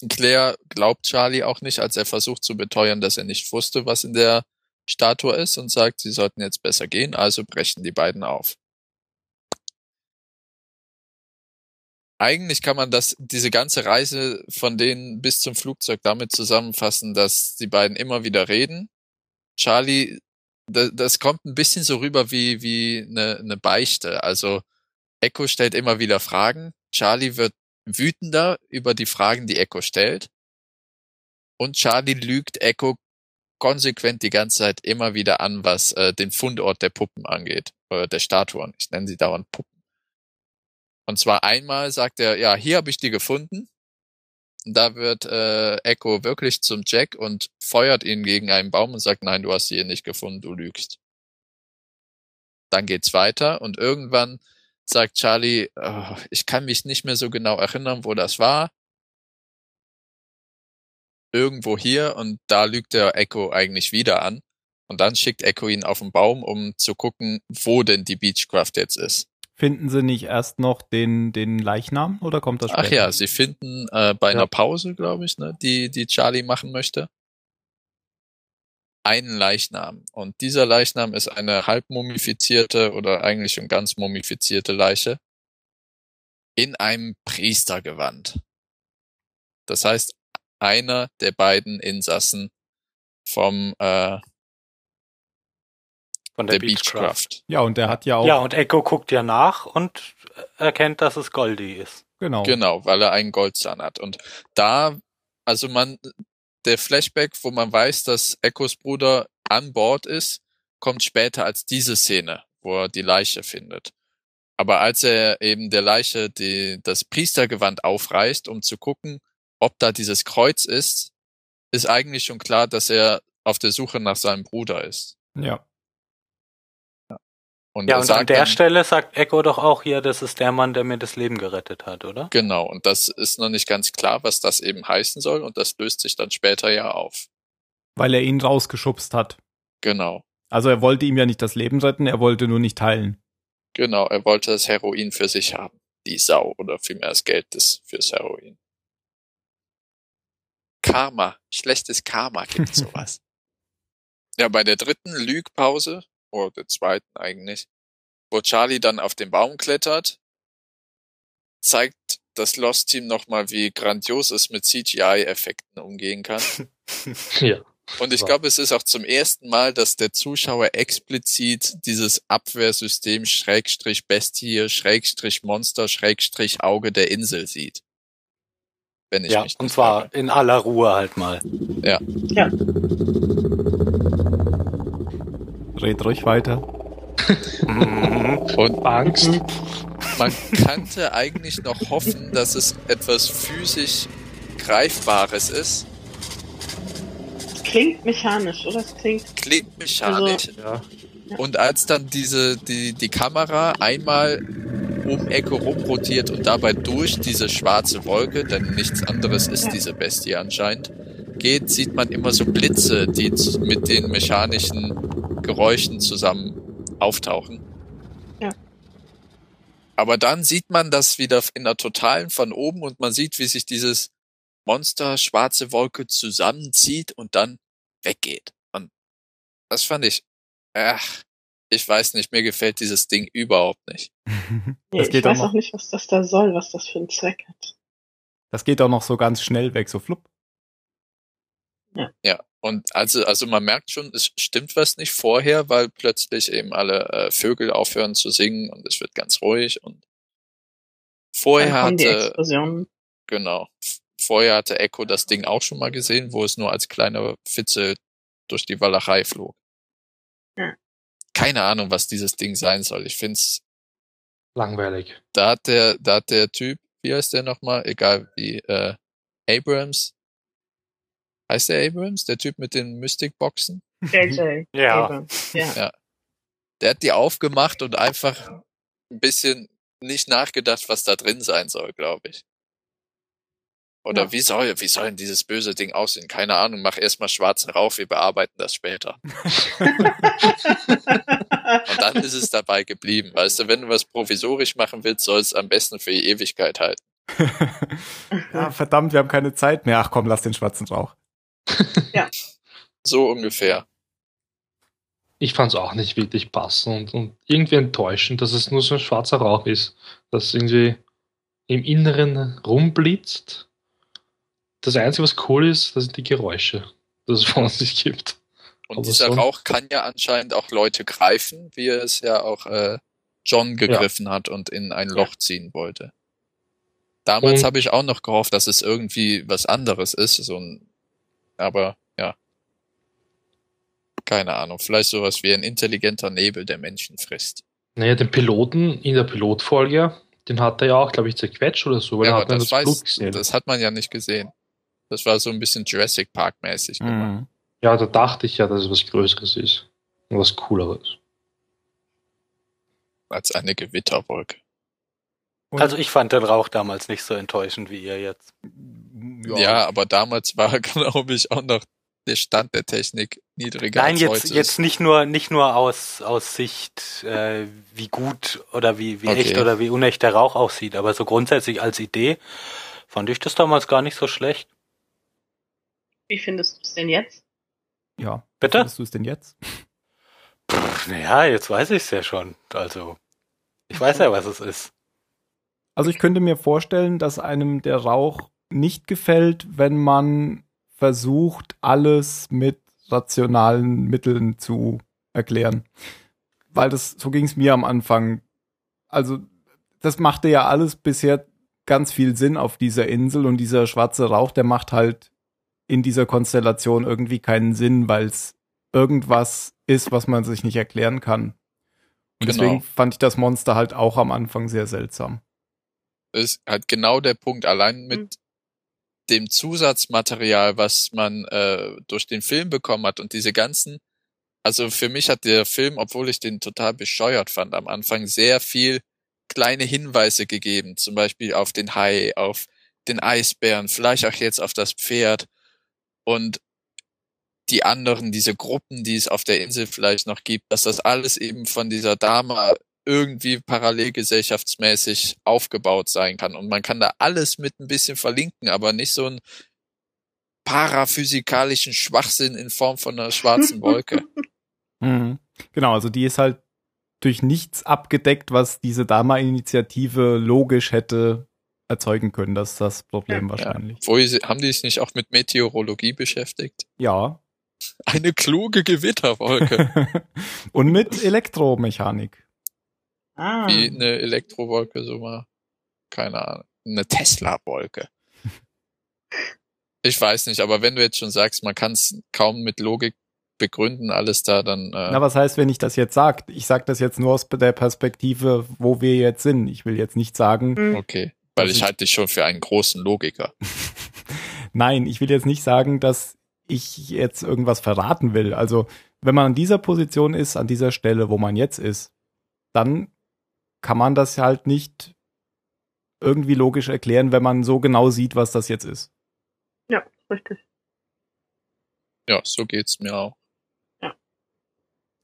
Speaker 4: Claire glaubt Charlie auch nicht, als er versucht zu beteuern, dass er nicht wusste, was in der Statue ist und sagt, sie sollten jetzt besser gehen, also brechen die beiden auf. eigentlich kann man das, diese ganze Reise von denen bis zum Flugzeug damit zusammenfassen, dass die beiden immer wieder reden. Charlie, das, das kommt ein bisschen so rüber wie, wie eine, eine Beichte. Also Echo stellt immer wieder Fragen. Charlie wird wütender über die Fragen, die Echo stellt. Und Charlie lügt Echo konsequent die ganze Zeit immer wieder an, was äh, den Fundort der Puppen angeht, oder der Statuen. Ich nenne sie dauernd Puppen. Und zwar einmal sagt er, ja, hier habe ich die gefunden. Da wird äh, Echo wirklich zum Jack und feuert ihn gegen einen Baum und sagt, nein, du hast sie hier nicht gefunden, du lügst. Dann geht's weiter und irgendwann sagt Charlie, oh, ich kann mich nicht mehr so genau erinnern, wo das war. Irgendwo hier und da lügt der Echo eigentlich wieder an. Und dann schickt Echo ihn auf den Baum, um zu gucken, wo denn die Beechcraft jetzt ist.
Speaker 2: Finden sie nicht erst noch den, den Leichnam oder kommt das später?
Speaker 4: Ach ja, sie finden äh, bei einer Pause, glaube ich, ne, die, die Charlie machen möchte, einen Leichnam. Und dieser Leichnam ist eine halb mumifizierte oder eigentlich schon ganz mumifizierte Leiche in einem Priestergewand. Das heißt, einer der beiden Insassen vom äh,
Speaker 3: Von
Speaker 4: der,
Speaker 3: der,
Speaker 4: Beechcraft.
Speaker 3: Beechcraft.
Speaker 2: Ja, und der hat ja auch,
Speaker 3: Ja, und Echo guckt ja nach und erkennt, dass es Goldie ist.
Speaker 2: genau.
Speaker 4: Genau, weil er einen Goldzahn hat. Und da, also man, der Flashback, wo man weiß, dass Echos Bruder an Bord ist, kommt später als diese Szene, wo er die Leiche findet. Aber als er eben der Leiche die, das Priestergewand aufreißt, um zu gucken, ob da dieses Kreuz ist, ist eigentlich schon klar, dass er auf der Suche nach seinem Bruder ist.
Speaker 2: Ja.
Speaker 4: Und
Speaker 3: Ja, und
Speaker 4: sagt
Speaker 3: an der
Speaker 4: dann,
Speaker 3: Stelle sagt Echo doch auch hier, das ist der Mann, der mir das Leben gerettet hat, oder?
Speaker 4: Genau, und das ist noch nicht ganz klar, was das eben heißen soll, und das löst sich dann später ja auf.
Speaker 2: Weil er ihn rausgeschubst hat.
Speaker 4: Genau.
Speaker 2: Also er wollte ihm ja nicht das Leben retten, er wollte nur nicht teilen.
Speaker 4: Genau, er wollte das Heroin für sich haben. Die Sau oder vielmehr das Geld des fürs Heroin. Karma, schlechtes Karma gibt sowas. ja, bei der dritten Lügpause, oder der zweiten eigentlich, wo Charlie dann auf den Baum klettert, zeigt das Lost Team nochmal, wie grandios es mit CGI-Effekten umgehen kann.
Speaker 5: Ja.
Speaker 4: Und ich glaube, es ist auch zum ersten Mal, dass der Zuschauer explizit dieses Abwehrsystem Schrägstrich Bestie, Schrägstrich Monster, Schrägstrich Auge der Insel sieht. Wenn ich
Speaker 3: Ja,
Speaker 4: mich
Speaker 3: und
Speaker 4: nicht
Speaker 3: zwar in aller Ruhe halt mal.
Speaker 1: Ja.
Speaker 2: Red ruhig weiter.
Speaker 3: Mhm.
Speaker 4: Und
Speaker 5: Angst.
Speaker 4: man könnte eigentlich noch hoffen, dass es etwas physisch Greifbares ist.
Speaker 1: Klingt mechanisch, oder? Es klingt.
Speaker 4: Klingt mechanisch.
Speaker 5: Ja.
Speaker 4: Und als dann diese, die, die Kamera einmal um Echo rumrotiert und dabei durch diese schwarze Wolke, denn nichts anderes ist diese Bestie anscheinend, geht, sieht man immer so Blitze, die mit den mechanischen Geräuschen zusammen auftauchen.
Speaker 1: Ja.
Speaker 4: Aber dann sieht man das wieder in der Totalen von oben und man sieht, wie sich dieses Monster schwarze Wolke zusammenzieht und dann weggeht. Und das fand ich, ach, ich weiß nicht, mir gefällt dieses Ding überhaupt nicht.
Speaker 1: Nee,
Speaker 2: Das
Speaker 1: ich
Speaker 2: geht auch
Speaker 1: weiß
Speaker 2: noch.
Speaker 1: auch nicht, was das da soll, was das für einen Zweck hat.
Speaker 2: Das geht auch noch so ganz schnell weg, so flupp.
Speaker 4: Ja, und also, also man merkt schon, es stimmt was nicht vorher, weil plötzlich eben alle äh, Vögel aufhören zu singen und es wird ganz ruhig und vorher
Speaker 1: Dann kommen die
Speaker 4: hatte, genau, vorher hatte Echo das Ding auch schon mal gesehen, wo es nur als kleine Fitze durch die Walachei flog.
Speaker 1: Ja.
Speaker 4: Keine Ahnung, was dieses Ding sein soll. Ich find's,
Speaker 5: Langweilig.
Speaker 4: da hat der, da hat der Typ, wie heißt der nochmal, egal wie, äh, Abrams, heißt der Abrams, der Typ mit den Mystic-Boxen?
Speaker 1: JJ.
Speaker 3: Ja.
Speaker 1: Abrams. Ja.
Speaker 4: Der hat die aufgemacht und einfach ein bisschen nicht nachgedacht, was da drin sein soll, glaube ich. Oder
Speaker 1: Ja.
Speaker 4: wie soll, wie soll denn dieses böse Ding aussehen? Keine Ahnung, mach erstmal schwarzen rauf, wir bearbeiten das später. Und dann ist es dabei geblieben. Weißt du, wenn du was provisorisch machen willst, soll es am besten für die Ewigkeit halten.
Speaker 2: ja, verdammt, wir haben keine Zeit mehr. Ach komm, lass den schwarzen Rauch.
Speaker 4: So ungefähr.
Speaker 5: Ich fand es auch nicht wirklich passend und, und irgendwie enttäuschend, dass es nur so ein schwarzer Rauch ist. Das irgendwie, im Inneren rumblitzt. Das Einzige, was cool ist, das sind die Geräusche, das es von sich gibt.
Speaker 4: Und
Speaker 5: Aber
Speaker 4: dieser
Speaker 5: so-
Speaker 4: Rauch kann ja anscheinend auch Leute greifen, wie es ja auch äh, John gegriffen hat und in ein Loch ziehen wollte. Damals habe ich auch noch gehofft, dass es irgendwie was anderes ist, so ein, aber ja. Keine Ahnung, vielleicht sowas wie ein intelligenter Nebel, der Menschen frisst.
Speaker 5: Naja, den Piloten in der Pilotfolge, den hat er ja auch, glaube ich, zerquetscht oder so, weil
Speaker 4: ja,
Speaker 5: er
Speaker 4: aber das,
Speaker 5: das,
Speaker 4: weiß,
Speaker 5: gesehen.
Speaker 4: das hat man ja nicht gesehen. Das war so ein bisschen Jurassic Park mäßig gemacht.
Speaker 2: Mhm.
Speaker 5: Ja, da dachte ich ja, dass es was Größeres ist. Und was Cooleres.
Speaker 4: als eine Gewitterwolke.
Speaker 2: Und-
Speaker 3: Also ich fand den Rauch damals nicht so enttäuschend wie ihr jetzt.
Speaker 4: Ja. aber damals war, glaube ich, auch noch der Stand der Technik niedriger
Speaker 3: Nein,
Speaker 4: als
Speaker 3: jetzt,
Speaker 4: heute.
Speaker 3: jetzt nicht nur nicht nur aus, aus Sicht, äh, wie gut oder wie, wie
Speaker 4: Okay.
Speaker 3: echt oder wie unecht der Rauch aussieht, aber so grundsätzlich als Idee fand ich das damals gar nicht so schlecht.
Speaker 1: Wie findest du es denn jetzt?
Speaker 2: Ja.
Speaker 3: Bitte?
Speaker 2: Findest du es denn jetzt?
Speaker 3: Naja, jetzt weiß ich es ja schon. Also, ich weiß ja, was es ist.
Speaker 2: Also ich könnte mir vorstellen, dass einem der Rauch nicht gefällt, wenn man versucht, alles mit rationalen Mitteln zu erklären. Weil das, so ging es mir am Anfang. Also, das machte ja alles bisher ganz viel Sinn auf dieser Insel und dieser schwarze Rauch, der macht halt in dieser Konstellation irgendwie keinen Sinn, weil es irgendwas ist, was man sich nicht erklären kann. Und
Speaker 4: Genau.
Speaker 2: deswegen fand ich das Monster halt auch am Anfang sehr seltsam.
Speaker 4: Das ist halt genau der Punkt. Allein mit
Speaker 1: Mhm.
Speaker 4: Dem Zusatzmaterial, was man äh, durch den Film bekommen hat und diese ganzen, also für mich hat der Film, obwohl ich den total bescheuert fand, am Anfang sehr viel kleine Hinweise gegeben, zum Beispiel auf den Hai, auf den Eisbären, vielleicht auch jetzt auf das Pferd und die anderen, diese Gruppen, die es auf der Insel vielleicht noch gibt, dass das alles eben von dieser Dame irgendwie parallelgesellschaftsmäßig aufgebaut sein kann. Und man kann da alles mit ein bisschen verlinken, aber nicht so einen paraphysikalischen Schwachsinn in Form von einer schwarzen Wolke.
Speaker 2: Mhm. Genau, also die ist halt durch nichts abgedeckt, was diese Dama-Initiative logisch hätte erzeugen können. Das ist das Problem wahrscheinlich.
Speaker 4: Wo sie, haben die sich nicht auch mit Meteorologie beschäftigt?
Speaker 2: Ja.
Speaker 4: Eine kluge Gewitterwolke,
Speaker 2: Und mit Elektromechanik.
Speaker 1: Ah.
Speaker 4: wie eine Elektrowolke, so mal, keine Ahnung, eine Tesla-Wolke. Ich weiß nicht, aber wenn du jetzt schon sagst, man kann es kaum mit Logik begründen, alles da, dann äh,
Speaker 2: Na, was heißt, wenn ich das jetzt sage? Ich sage das jetzt nur aus der Perspektive, wo wir jetzt sind. Ich will jetzt nicht sagen,
Speaker 1: Hm.
Speaker 4: okay. Weil ich halte dich schon für einen großen Logiker.
Speaker 2: Nein, ich will jetzt nicht sagen, dass ich jetzt irgendwas verraten will. Also, wenn man an dieser Position ist, an dieser Stelle, wo man jetzt ist, dann kann man das halt nicht irgendwie logisch erklären, wenn man so genau sieht, was das jetzt ist.
Speaker 1: Ja, richtig.
Speaker 4: Ja, so geht's mir auch.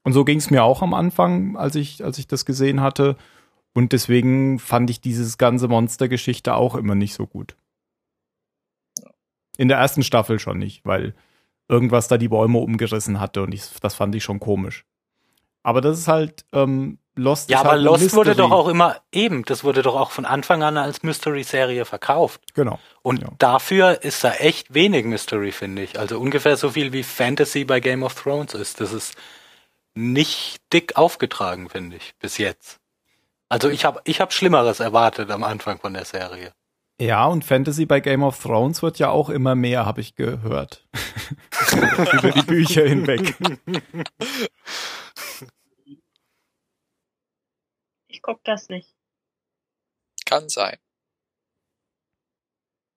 Speaker 2: Und so ging es mir auch am Anfang, als ich, als ich das gesehen hatte. Und deswegen fand ich dieses ganze Monstergeschichte auch immer nicht so gut. In der ersten Staffel schon nicht, weil irgendwas da die Bäume umgerissen hatte und ich, das fand ich schon komisch. Aber das ist halt, ähm, Lost
Speaker 3: Ja, aber
Speaker 2: halt
Speaker 3: Lost wurde
Speaker 2: Mystery.
Speaker 3: doch auch immer eben, das wurde doch auch von Anfang an als Mystery-Serie verkauft.
Speaker 2: Genau.
Speaker 3: Und
Speaker 2: Ja.
Speaker 3: dafür ist da echt wenig Mystery, finde ich. Also ungefähr so viel wie Fantasy bei Game of Thrones ist. Das ist nicht dick aufgetragen, finde ich, bis jetzt. Also ich habe ich hab Schlimmeres erwartet am Anfang von der Serie.
Speaker 2: Ja, und Fantasy bei Game of Thrones wird ja auch immer mehr, habe ich gehört. Über die Bücher hinweg.
Speaker 1: Ich guck das nicht.
Speaker 4: Kann sein.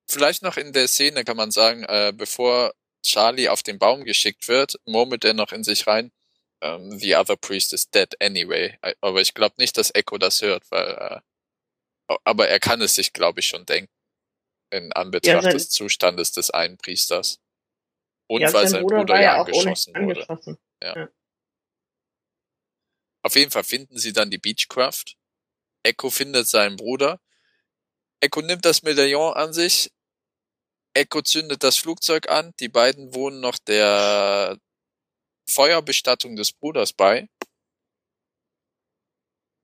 Speaker 4: Vielleicht noch in der Szene kann man sagen, äh, bevor Charlie auf den Baum geschickt wird, murmelt er noch in sich rein, ähm, the other priest is dead anyway. Äh, Aber ich glaube nicht, dass Echo das hört, weil, äh, aber er kann es sich, glaube ich, schon denken. In Anbetracht
Speaker 1: Ja,
Speaker 4: des Zustandes des einen Priesters. Und
Speaker 1: ja,
Speaker 4: weil
Speaker 1: sein Bruder
Speaker 4: Bruder ja
Speaker 1: ja ohne
Speaker 4: angeschossen wurde.
Speaker 1: angeschossen.
Speaker 4: Auf jeden Fall finden sie dann die Beechcraft. Echo findet seinen Bruder. Echo nimmt das Medaillon an sich. Echo zündet das Flugzeug an. Die beiden wohnen noch der Feuerbestattung des Bruders bei.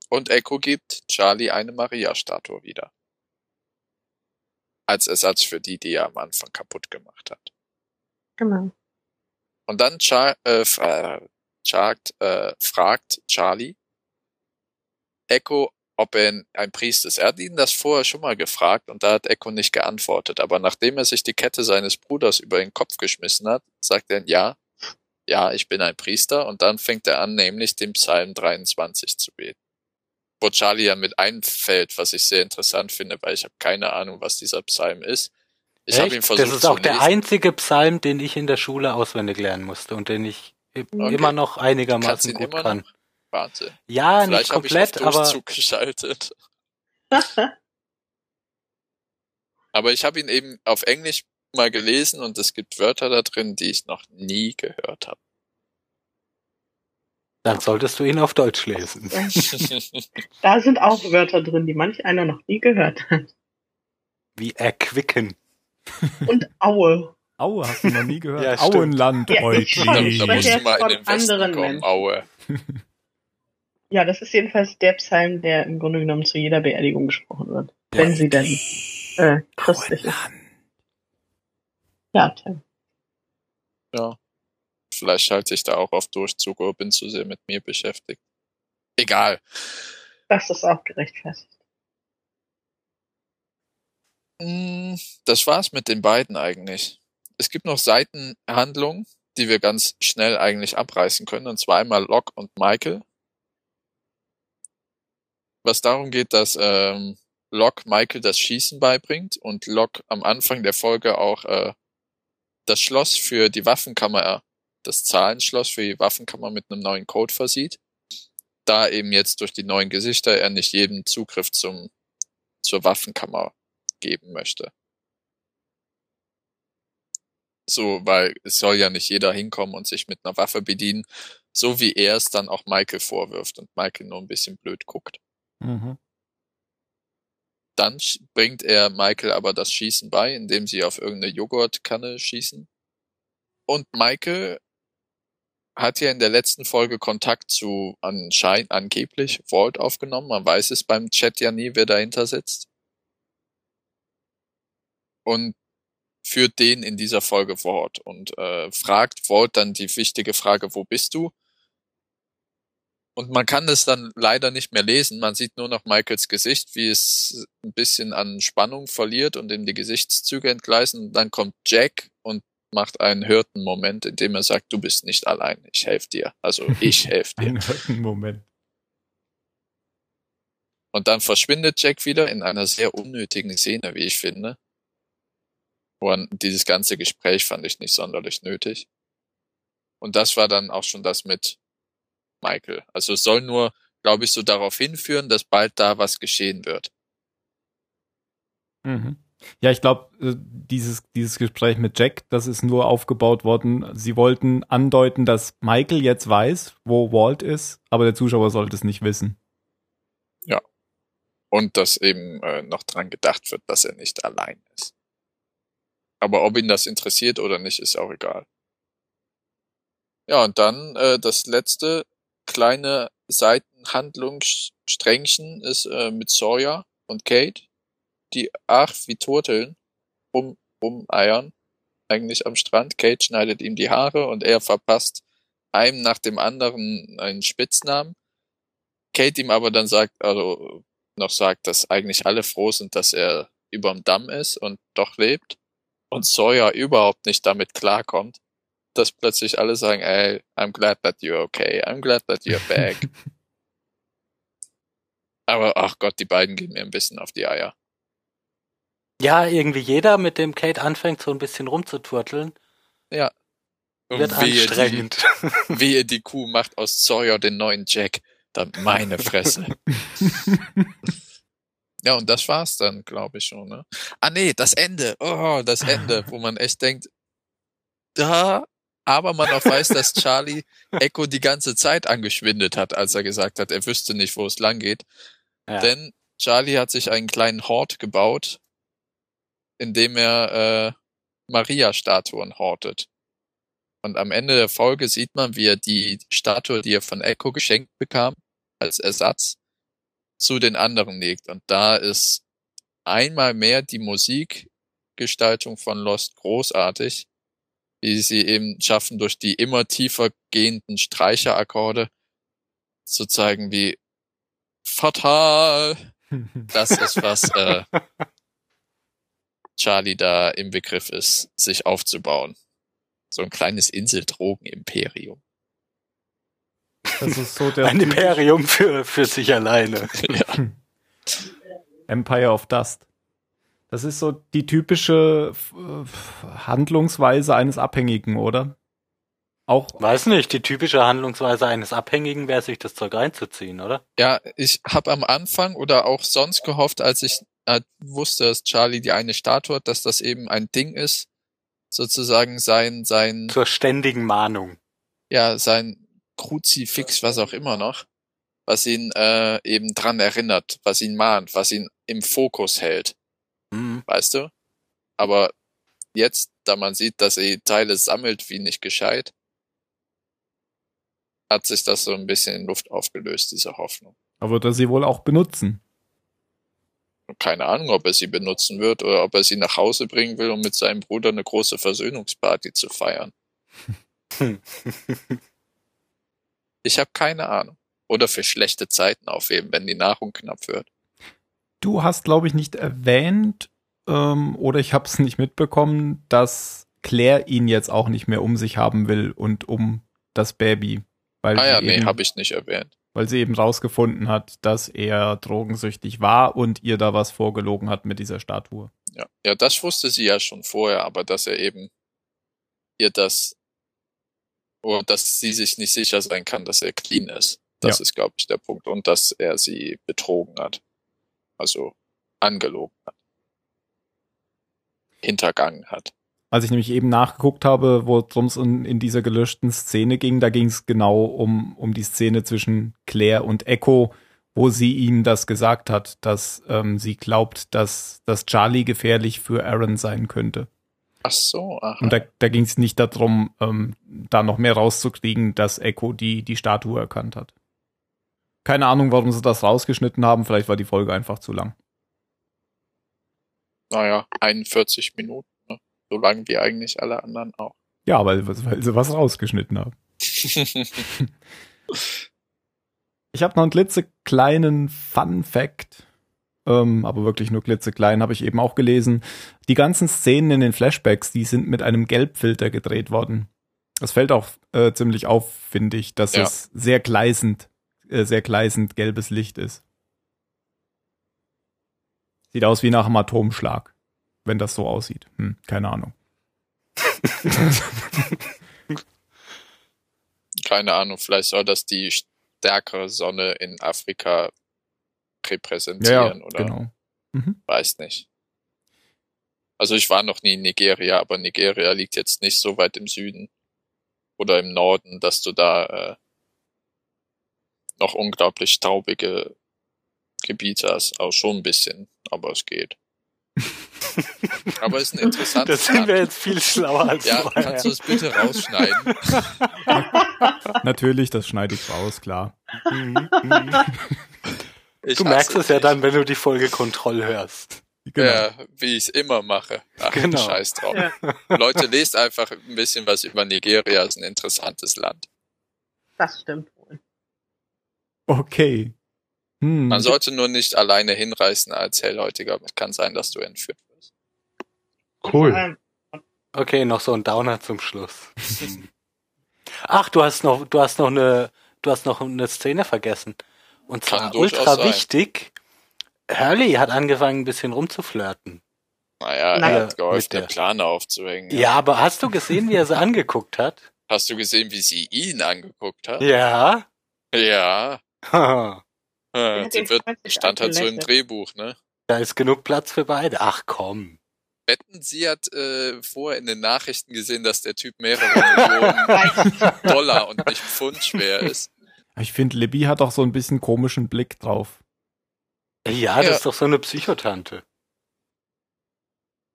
Speaker 4: Und Echo gibt Charlie eine Maria-Statue wieder. als Ersatz für die, die er am Anfang kaputt gemacht hat.
Speaker 1: Genau.
Speaker 4: Und dann Char äh, fragt, äh, fragt Charlie Echo, ob er ein Priester ist. Er hat ihn das vorher schon mal gefragt und da hat Echo nicht geantwortet. Aber nachdem er sich die Kette seines Bruders über den Kopf geschmissen hat, sagt er ja, ja, ich bin ein Priester. Und dann fängt er an, nämlich den Psalm 23 zu beten. Wo Charlie ja mit einfällt, was ich sehr interessant finde, weil ich habe keine Ahnung, was dieser Psalm ist. Ich habe ihn versucht
Speaker 3: das ist auch der einzige Psalm, den ich in der Schule auswendig lernen musste und den ich
Speaker 4: Okay.
Speaker 3: immer noch einigermaßen gut
Speaker 4: immer
Speaker 3: kann.
Speaker 4: noch? Wahnsinn.
Speaker 3: Ja, nicht
Speaker 4: Vielleicht ich
Speaker 3: komplett,
Speaker 4: auf
Speaker 3: aber
Speaker 4: Durchzug geschaltet. Aber ich habe ihn eben auf Englisch mal gelesen und es gibt Wörter da drin, die ich noch nie gehört habe.
Speaker 3: dann solltest du ihn auf Deutsch lesen.
Speaker 1: Da sind auch Wörter drin, die manch einer noch nie gehört hat.
Speaker 3: Wie erquicken.
Speaker 1: Und Aue.
Speaker 2: Aue, hast du noch nie gehört?
Speaker 3: Ja.
Speaker 2: Auenland,
Speaker 1: Ja, ich schon.
Speaker 4: da musst du
Speaker 1: jetzt
Speaker 4: mal in
Speaker 1: von
Speaker 4: den Westen
Speaker 1: anderen
Speaker 4: kommen. Aue.
Speaker 1: Ja, das ist jedenfalls der Psalm, der im Grunde genommen zu jeder Beerdigung gesprochen wird. Wenn sie denn äh, christlich ist. Ja, Tim.
Speaker 4: Ja. Vielleicht schalte ich da auch auf Durchzug oder bin zu sehr mit mir beschäftigt. Egal.
Speaker 1: Das ist auch gerechtfertigt.
Speaker 4: Mm, Das war's mit den beiden eigentlich. Es gibt noch Seitenhandlungen, die wir ganz schnell eigentlich abreißen können, und zwar einmal Locke und Michael. Was darum geht, dass ähm, Locke Michael das Schießen beibringt und Locke am Anfang der Folge auch äh, das Schloss für die Waffenkammer, das Zahlenschloss für die Waffenkammer mit einem neuen Code versieht. Da eben jetzt durch die neuen Gesichter er nicht jedem Zugriff zum, zur Waffenkammer geben möchte. So, weil es soll ja nicht jeder hinkommen und sich mit einer Waffe bedienen, so wie er es dann auch Michael vorwirft und Michael nur ein bisschen blöd guckt.
Speaker 2: Mhm.
Speaker 4: Dann bringt er Michael aber das Schießen bei, indem sie auf irgendeine Joghurtkanne schießen. Und Michael hat ja in der letzten Folge Kontakt zu anscheinend angeblich Vault aufgenommen. Man weiß es beim Chat ja nie, wer dahinter sitzt. Und führt den in dieser Folge fort und äh, fragt Vault dann die wichtige Frage, wo bist du? Und man kann es dann leider nicht mehr lesen. Man sieht nur noch Michaels Gesicht, wie es ein bisschen an Spannung verliert und ihm die Gesichtszüge entgleisen. Und dann kommt Jack und macht einen Hirtenmoment, in dem er sagt, du bist nicht allein, ich helfe dir. Also ich helfe dir.
Speaker 2: Einen Moment.
Speaker 4: Und dann verschwindet Jack wieder in einer sehr unnötigen Szene, wie ich finde. An dieses ganze Gespräch fand ich nicht sonderlich nötig. Und das war dann auch schon das mit Michael. Also es soll nur, glaube ich, so darauf hinführen, dass bald da was geschehen wird.
Speaker 2: Mhm. Ja, ich glaube, äh, dieses, dieses Gespräch mit Jack, das ist nur aufgebaut worden. Sie wollten andeuten, dass Michael jetzt weiß, wo Walt ist, aber der Zuschauer sollte es nicht wissen.
Speaker 4: Und dass eben äh, noch dran gedacht wird, dass er nicht allein ist. Aber ob ihn das interessiert oder nicht, ist auch egal. Ja, und dann äh, das letzte kleine Seitenhandlungssträngchen ist äh, mit Sawyer und Kate, die ach wie Turteln rum, rumeiern, eigentlich am Strand. Kate schneidet ihm die Haare und er verpasst einem nach dem anderen einen Spitznamen. Kate ihm aber dann sagt, also noch sagt, dass eigentlich alle froh sind, dass er überm Damm ist und doch lebt. Und Sawyer überhaupt nicht damit klarkommt, dass plötzlich alle sagen, ey, I'm glad that you're okay, I'm glad that you're back. Aber ach Gott, die beiden gehen mir ein bisschen auf die Eier.
Speaker 3: Ja, irgendwie jeder, mit dem Kate anfängt, so ein bisschen rumzuturteln,
Speaker 4: Ja. Und
Speaker 3: wird
Speaker 4: wehe
Speaker 3: anstrengend.
Speaker 4: Die, wehe die Kuh macht aus Sawyer den neuen Jack. Dann meine Fresse. Ja, und das war's dann, glaube ich schon. Ne? Ah nee, das Ende. Oh, das Ende, wo man echt denkt, da, aber man auch weiß, dass Charlie Echo die ganze Zeit angeschwindet hat, als er gesagt hat, er wüsste nicht, wo es lang geht.
Speaker 3: Ja.
Speaker 4: Denn Charlie hat sich einen kleinen Hort gebaut, in dem er äh, Maria-Statuen hortet. Und am Ende der Folge sieht man, wie er die Statue, die er von Echo geschenkt bekam, als Ersatz, zu den anderen legt. Und da ist einmal mehr die Musik Musikgestaltung von Lost großartig, wie sie eben schaffen, durch die immer tiefer gehenden Streicherakkorde zu zeigen, wie fatal das ist, was äh, Charlie da im Begriff ist, sich aufzubauen. So ein kleines Inseldrogen-Imperium.
Speaker 2: Das ist so der
Speaker 3: Ein Imperium für, für sich alleine.
Speaker 4: ja.
Speaker 2: Empire of Dust. Das ist so die typische Handlungsweise eines Abhängigen, oder? Auch
Speaker 3: Weiß nicht, die typische Handlungsweise eines Abhängigen wäre, sich das Zeug reinzuziehen, oder?
Speaker 4: ja, ich habe am Anfang oder auch sonst gehofft, als ich äh, wusste, dass Charlie die eine Statue hat, dass das eben ein Ding ist, sozusagen sein, sein,
Speaker 3: Zur ständigen Mahnung.
Speaker 4: ja, sein Kruzifix, was auch immer noch, was ihn äh, eben dran erinnert, was ihn mahnt, was ihn im Fokus hält.
Speaker 3: Mhm.
Speaker 4: weißt du? Aber jetzt, da man sieht, dass er Teile sammelt wie nicht gescheit, hat sich das so ein bisschen in Luft aufgelöst, diese Hoffnung.
Speaker 2: aber wird er sie wohl auch benutzen.
Speaker 4: Keine Ahnung, ob er sie benutzen wird oder ob er sie nach Hause bringen will, um mit seinem Bruder eine große Versöhnungsparty zu feiern. Ich habe keine Ahnung. Oder für schlechte Zeiten aufheben, wenn die Nahrung knapp wird.
Speaker 2: Du hast, glaube ich, nicht erwähnt, ähm, oder ich habe es nicht mitbekommen, dass Claire ihn jetzt auch nicht mehr um sich haben will und um das Baby. Weil
Speaker 4: Ah ja, nee,
Speaker 2: eben,
Speaker 4: habe ich nicht erwähnt.
Speaker 2: Weil sie eben rausgefunden hat, dass er drogensüchtig war und ihr da was vorgelogen hat mit dieser Statue.
Speaker 4: Ja. ja, das wusste sie ja schon vorher, aber dass er eben ihr das, oder dass sie sich nicht sicher sein kann, dass er clean ist. Das
Speaker 2: Ja.
Speaker 4: ist, glaube ich, der Punkt. Und dass er sie betrogen hat. Also angelogen hat. Hintergangen hat.
Speaker 2: Als ich nämlich eben nachgeguckt habe, worum es in, in dieser gelöschten Szene ging, da ging es genau um, um die Szene zwischen Claire und Echo, wo sie ihm das gesagt hat, dass ähm, sie glaubt, dass, dass Charlie gefährlich für Aaron sein könnte.
Speaker 4: Ach so, aha.
Speaker 2: Und da, da ging es nicht darum, ähm, da noch mehr rauszukriegen, dass Echo die, die Statue erkannt hat. Keine Ahnung, warum sie das rausgeschnitten haben. Vielleicht war die Folge einfach zu lang.
Speaker 4: naja, 41 Minuten. Ne? So lang wie eigentlich alle anderen auch.
Speaker 2: Ja, weil, weil sie was rausgeschnitten haben. Ich habe noch einen klitzekleinen Fun Fact, ähm, aber wirklich nur klitzeklein, habe ich eben auch gelesen. Die ganzen Szenen in den Flashbacks, die sind mit einem Gelbfilter gedreht worden. Das fällt auch äh, ziemlich auf, finde ich, dass
Speaker 4: Ja.
Speaker 2: es sehr gleißend, äh, sehr gleißend gelbes Licht ist. Sieht aus wie nach einem Atomschlag, wenn das so aussieht. Hm, keine Ahnung.
Speaker 4: Keine Ahnung, vielleicht soll das die stärkere Sonne in Afrika repräsentieren
Speaker 2: ja,
Speaker 4: oder
Speaker 2: genau. Mhm.
Speaker 4: weiß nicht. Also ich war noch nie in Nigeria, aber Nigeria liegt jetzt nicht so weit im Süden oder im Norden, dass du da äh, noch unglaublich staubige Gebiete hast. Auch schon ein bisschen, aber es geht. aber es ist ein interessantes
Speaker 3: Das sind wir jetzt viel schlauer als
Speaker 4: Ja,
Speaker 3: vorher.
Speaker 4: kannst du es bitte rausschneiden?
Speaker 2: Natürlich, das schneide ich raus, klar.
Speaker 4: Ich
Speaker 3: Du merkst es ja dann, wenn du die Folge Kontroll hörst.
Speaker 2: Genau.
Speaker 4: Ja, wie ich es immer mache. Ach,
Speaker 3: Genau.
Speaker 4: scheiß drauf.
Speaker 1: Ja.
Speaker 4: Leute, lest einfach ein bisschen was über Nigeria. ist ein interessantes Land.
Speaker 1: Das stimmt wohl.
Speaker 2: Okay. Hm.
Speaker 4: Man sollte nur nicht alleine hinreißen als Hellhäutiger. Es kann sein, dass du entführt wirst.
Speaker 5: Cool.
Speaker 3: Okay, noch so ein Downer zum Schluss. Ach, du hast noch, du hast noch eine, du hast noch eine Szene vergessen. Und zwar ultra
Speaker 4: sein.
Speaker 3: wichtig. Hurley hat angefangen, ein bisschen rumzuflirten.
Speaker 4: Naja,
Speaker 1: Naja,
Speaker 4: er hat geholfen, eine Plane aufzuhängen.
Speaker 3: Ja, aber hast du gesehen, wie er sie angeguckt hat?
Speaker 4: Hast du gesehen, wie sie ihn angeguckt hat?
Speaker 3: Ja.
Speaker 4: Ja.
Speaker 3: da
Speaker 4: Sie
Speaker 1: ihn
Speaker 4: wird, stand halt so im. Drehbuch, ne?
Speaker 3: ist genug Platz für beide. Ach komm.
Speaker 4: Wetten, sie hat äh, vorher in den Nachrichten gesehen, dass der Typ mehrere Millionen Dollar und nicht Pfund schwer ist.
Speaker 2: Ich finde, Libby hat auch so ein bisschen komischen Blick drauf.
Speaker 3: Ja, das
Speaker 4: Ja.
Speaker 3: ist doch so eine Psychotante.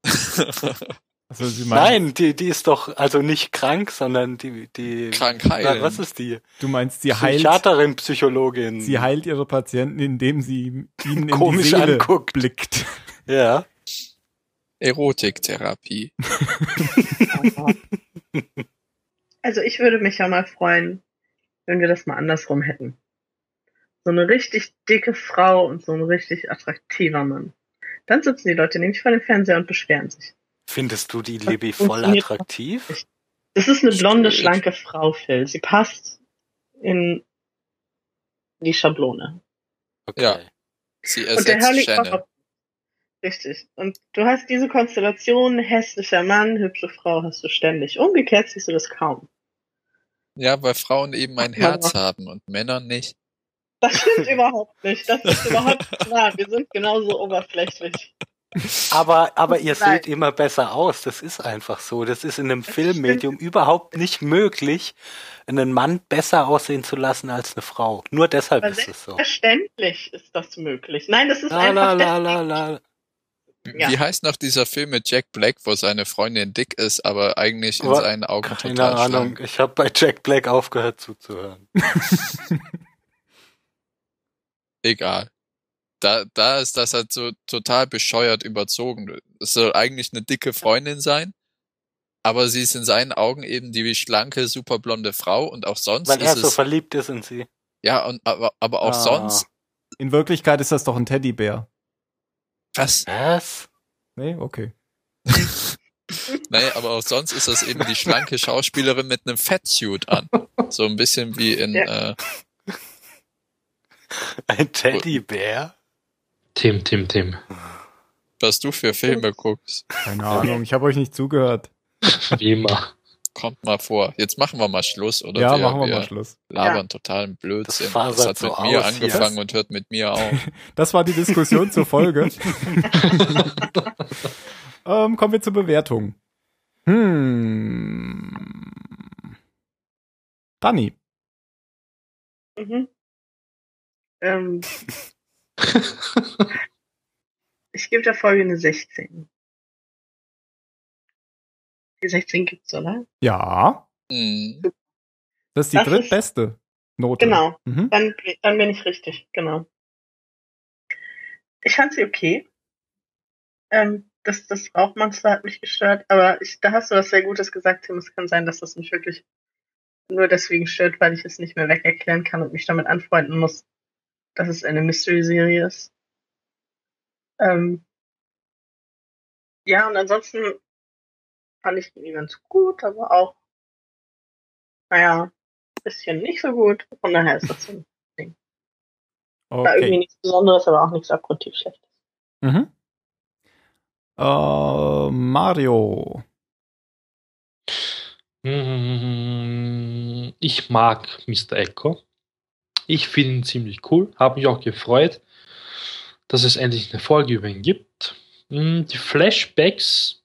Speaker 2: Also
Speaker 3: Nein, die, die ist doch also nicht krank, sondern die, die.
Speaker 4: Krankheit.
Speaker 3: Na, was ist die?
Speaker 2: du meinst, sie heilt,
Speaker 3: Psychiaterin, Psychologin.
Speaker 2: sie heilt ihre Patienten, indem sie ihnen in
Speaker 3: Komisch
Speaker 2: die Seele
Speaker 3: anguckt.
Speaker 2: blickt.
Speaker 3: Ja.
Speaker 4: Erotiktherapie.
Speaker 1: Also ich würde mich ja mal freuen, wenn wir das mal andersrum hätten. So eine richtig dicke Frau und so ein richtig attraktiver Mann. Dann sitzen die Leute nämlich vor dem Fernseher und beschweren sich.
Speaker 3: Findest du die Libby voll attraktiv?
Speaker 1: Das ist eine blonde, schlanke Frau, Phil. Sie passt in die Schablone.
Speaker 3: Okay.
Speaker 4: Ja. Sie
Speaker 1: Und der
Speaker 4: ersetzt
Speaker 1: Hurley
Speaker 4: Shannon.
Speaker 1: Richtig. Und du hast diese Konstellation, hässlicher Mann, hübsche Frau hast du ständig. Umgekehrt siehst du das kaum.
Speaker 4: Ja, weil Frauen eben ein
Speaker 1: Ach, Mama.
Speaker 4: Herz haben und Männer nicht.
Speaker 1: Das stimmt überhaupt nicht. Das ist überhaupt nicht wahr. Wir sind genauso oberflächlich.
Speaker 3: Aber, aber ihr
Speaker 1: Nein.
Speaker 3: seht immer besser aus. Das ist einfach so. Das ist in einem Filmmedium überhaupt nicht möglich, einen Mann besser aussehen zu lassen als eine Frau. Nur deshalb
Speaker 1: Aber
Speaker 3: ist es so.
Speaker 1: Selbstverständlich ist das möglich. Nein, das ist
Speaker 3: La,
Speaker 1: einfach
Speaker 3: la, la, la, la.
Speaker 1: Ja.
Speaker 4: Wie heißt noch dieser Film mit Jack Black, wo seine Freundin dick ist, aber eigentlich in
Speaker 3: Aber
Speaker 4: seinen Augen
Speaker 3: Keine
Speaker 4: total
Speaker 3: Ahnung.
Speaker 4: schlank?
Speaker 3: Ich habe bei Jack Black aufgehört zuzuhören.
Speaker 4: Egal. Da, da ist das halt so total bescheuert überzogen. Es soll eigentlich eine dicke Freundin sein, aber sie ist in seinen Augen eben die schlanke, super blonde Frau und auch sonst
Speaker 3: Weil er
Speaker 4: ist
Speaker 3: so
Speaker 4: es,
Speaker 3: verliebt ist in sie.
Speaker 4: ja, und, aber, aber auch
Speaker 3: Ah.
Speaker 4: sonst,
Speaker 2: In Wirklichkeit ist das doch ein Teddybär.
Speaker 4: Was?
Speaker 3: Was?
Speaker 2: Nee, okay.
Speaker 4: Nee, aber auch sonst ist das eben die schlanke Schauspielerin mit einem Fettsuit an. So ein bisschen wie in,
Speaker 1: Ja.
Speaker 4: äh,
Speaker 3: Ein Teddybär?
Speaker 5: Tim, Tim, Tim.
Speaker 4: was du für Filme guckst.
Speaker 2: Keine Ahnung, ich habe euch nicht zugehört.
Speaker 5: Wie immer.
Speaker 4: Kommt mal vor. Jetzt machen wir mal Schluss, oder?
Speaker 2: ja,
Speaker 4: wir,
Speaker 2: machen wir
Speaker 4: wir
Speaker 2: mal Schluss.
Speaker 4: labern totalen Blödsinn.
Speaker 3: Das
Speaker 4: Das, hat
Speaker 3: so
Speaker 4: mit mir
Speaker 3: aus hier.
Speaker 4: angefangen und hört mit mir auf.
Speaker 2: Das war die Diskussion zur Folge. ähm, kommen wir zur Bewertung. Hm. Dani.
Speaker 1: Mhm. Ähm, ich gebe der Folge eine 16. Die 16 gibt's, oder?
Speaker 2: Ja,
Speaker 4: Hm.
Speaker 2: das ist die
Speaker 1: Das ist-
Speaker 2: drittbeste Note.
Speaker 1: Genau.
Speaker 2: Mhm.
Speaker 1: Dann, dann bin ich richtig, genau. Ich fand sie okay. Ähm, das, das Rauchmonster hat mich gestört, aber ich, da hast du was sehr Gutes gesagt, Tim. Es kann sein, dass das mich wirklich nur deswegen stört, weil ich es nicht mehr wegerklären kann und mich damit anfreunden muss, dass es eine Mystery-Serie ist. Ähm, ja, und ansonsten fand ich die ganz gut, aber auch, naja, bisschen nicht so gut. Von daher ist das so war irgendwie
Speaker 2: Okay.
Speaker 1: nichts Besonderes, aber auch nichts abgrundtief Schlechtes.
Speaker 2: Mhm. Äh, Mario.
Speaker 5: Mm, Ich mag Mr. Echo. Ich finde ihn ziemlich cool. Habe mich auch gefreut, dass es endlich eine Folge über ihn gibt. Mm, Die Flashbacks,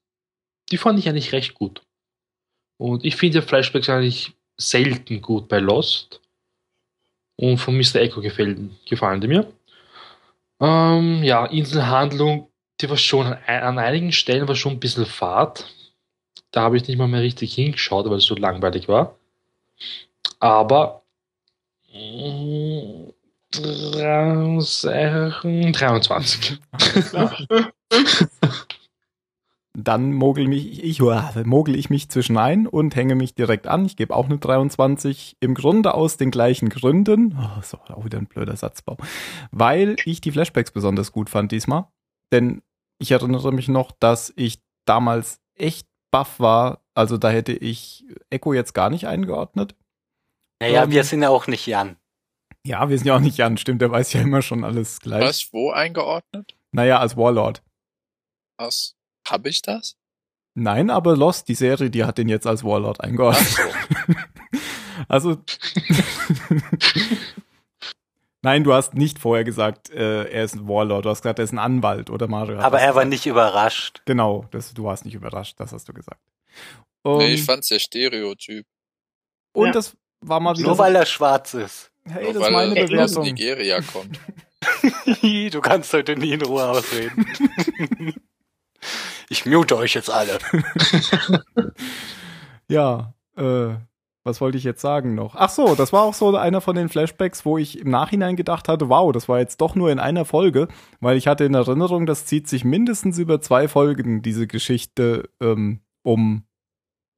Speaker 5: die fand ich eigentlich recht gut. Und ich finde Flashbacks eigentlich selten gut bei Lost. Und von Mr. Echo gefällt, gefallen die mir. Ähm, ja, Inselhandlung, die war schon an, an einigen Stellen war schon ein bisschen fad. Da habe ich nicht mal mehr richtig hingeschaut, weil es so langweilig war. Aber mm, 23.
Speaker 2: Dann mogel mich ich, mogel ich mich zwischen ein und hänge mich direkt an. Ich gebe auch eine 23. Im Grunde aus den gleichen Gründen. Oh, so, auch wieder ein blöder Satzbau. Weil ich die Flashbacks besonders gut fand diesmal. Denn ich erinnere mich noch, dass ich damals echt baff war. Also da hätte ich Echo jetzt gar nicht eingeordnet.
Speaker 3: Naja,
Speaker 2: Ähm,
Speaker 3: wir sind ja auch nicht Jan.
Speaker 2: Ja, wir sind ja auch nicht Jan, stimmt, der weiß ja immer schon alles gleich.
Speaker 4: Was, wo eingeordnet?
Speaker 2: Naja, als Warlord.
Speaker 4: Was? Hab ich das?
Speaker 2: Nein, aber Lost, die Serie, die hat den jetzt als Warlord
Speaker 4: Ach
Speaker 2: eingeordnet.
Speaker 4: so.
Speaker 2: Also. Nein, du hast nicht vorher gesagt, äh, er ist ein Warlord. Du hast gesagt, er ist ein Anwalt, oder Mario?
Speaker 3: Aber er war
Speaker 2: gesagt.
Speaker 3: nicht überrascht.
Speaker 2: Genau, das, du warst nicht überrascht, das hast du gesagt. Um,
Speaker 4: Nee, ich fand's der Stereotyp.
Speaker 2: und
Speaker 1: Ja.
Speaker 2: das war mal wieder
Speaker 3: Nur
Speaker 2: so,
Speaker 3: weil er schwarz ist.
Speaker 2: hey,
Speaker 4: Nur
Speaker 2: das ist
Speaker 4: weil
Speaker 2: meine
Speaker 4: er aus
Speaker 2: Bewertung.
Speaker 4: Nigeria kommt.
Speaker 3: du kannst heute nie in Ruhe ausreden. Ich mute euch jetzt alle.
Speaker 2: Ja, äh, was wollte ich jetzt sagen noch? Ach so, das war auch so einer von den Flashbacks, wo ich im Nachhinein gedacht hatte, wow, das war jetzt doch nur in einer Folge, weil ich hatte in Erinnerung, das zieht sich mindestens über zwei Folgen, diese Geschichte ähm, um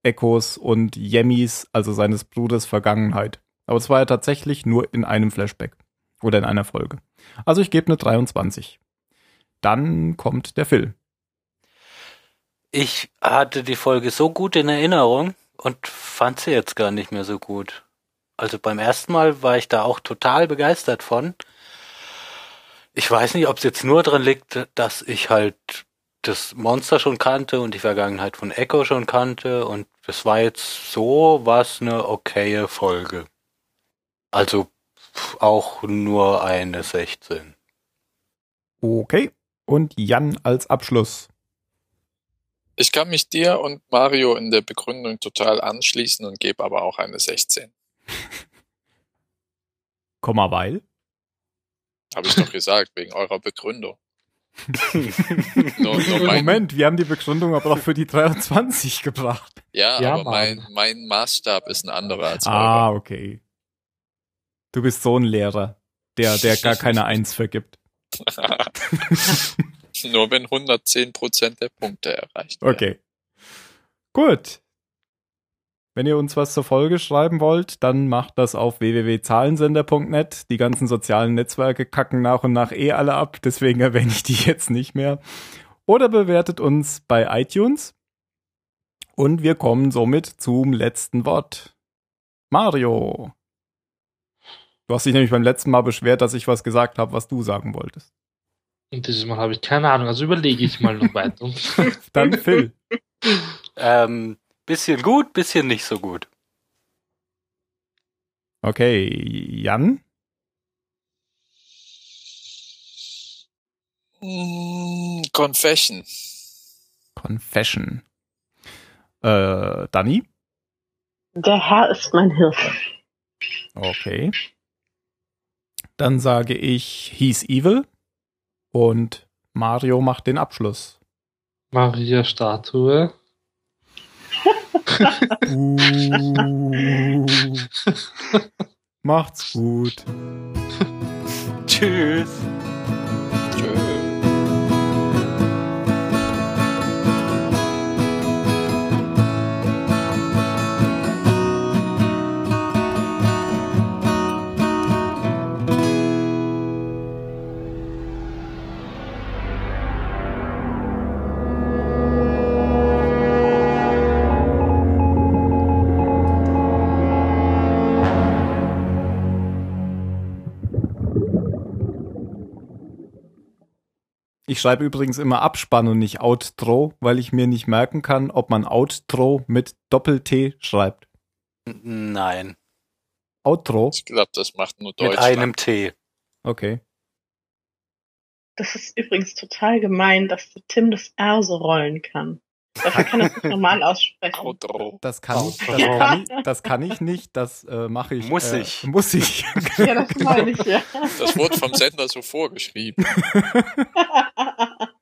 Speaker 2: Echos und Yemis, also seines Bruders Vergangenheit. Aber es war ja tatsächlich nur in einem Flashback oder in einer Folge. Also ich gebe eine 23. Dann kommt der Phil.
Speaker 3: Ich hatte die Folge so gut in Erinnerung und fand sie jetzt gar nicht mehr so gut. Also beim ersten Mal war ich da auch total begeistert von. Ich weiß nicht, ob es jetzt nur dran liegt, dass ich halt das Monster schon kannte und die Vergangenheit von Echo schon kannte und es war jetzt so was eine okaye Folge. Also auch nur eine 16.
Speaker 2: Okay. Und Jan als Abschluss.
Speaker 4: Ich kann mich dir und Mario in der Begründung total anschließen und gebe aber auch eine 16.
Speaker 2: Komma weil?
Speaker 4: Habe ich doch gesagt, wegen eurer Begründung. nur, nur mein,
Speaker 2: Moment, wir haben die Begründung aber auch für die 23 gebracht.
Speaker 4: ja,
Speaker 5: Ja,
Speaker 4: aber mein, mein Maßstab ist ein anderer als
Speaker 2: Ah,
Speaker 4: eurer.
Speaker 2: okay. Du bist so ein Lehrer, der, der gar keine Eins vergibt.
Speaker 4: Nur wenn 110% der Punkte erreicht werden.
Speaker 2: Okay. Gut. Wenn ihr uns was zur Folge schreiben wollt, dann macht das auf www.zahlensender.net. Die ganzen sozialen Netzwerke kacken nach und nach eh alle ab, deswegen erwähne ich die jetzt nicht mehr. Oder bewertet uns bei iTunes. Und wir kommen somit zum letzten Wort. Mario. Du hast dich nämlich beim letzten Mal beschwert, dass ich was gesagt habe, was du sagen wolltest.
Speaker 5: Und dieses Mal habe ich keine Ahnung, also überlege ich mal noch weiter.
Speaker 2: Dann Phil.
Speaker 3: Ähm, bisschen gut, bisschen nicht so gut.
Speaker 2: Okay, Jan.
Speaker 4: Mm, Confession.
Speaker 2: Confession. Äh, Danny?
Speaker 1: Der Herr ist mein Hirte.
Speaker 2: Okay. Dann sage ich He's Evil und Mario macht den Abschluss.
Speaker 5: Maria Statue.
Speaker 2: Uh. Macht's gut.
Speaker 3: Tschüss.
Speaker 2: Ich schreibe übrigens immer Abspann und nicht Outro, weil ich mir nicht merken kann, ob man Outro mit Doppel-T schreibt.
Speaker 3: Nein,
Speaker 2: Outro?
Speaker 4: Ich glaube, das macht nur
Speaker 3: mit
Speaker 4: Deutschland.
Speaker 3: einem T.
Speaker 2: Okay.
Speaker 1: Das ist übrigens total gemein, dass der Tim das R so rollen kann. Dafür kann nicht normal aussprechen.
Speaker 4: Outro.
Speaker 2: Das kann, ich, das, kann ich, das kann ich nicht, das äh, mache ich.
Speaker 3: Muss
Speaker 2: äh,
Speaker 3: ich.
Speaker 2: Muss ich.
Speaker 1: Ja, das meine ich, ja.
Speaker 4: Das wurde vom Sender so vorgeschrieben.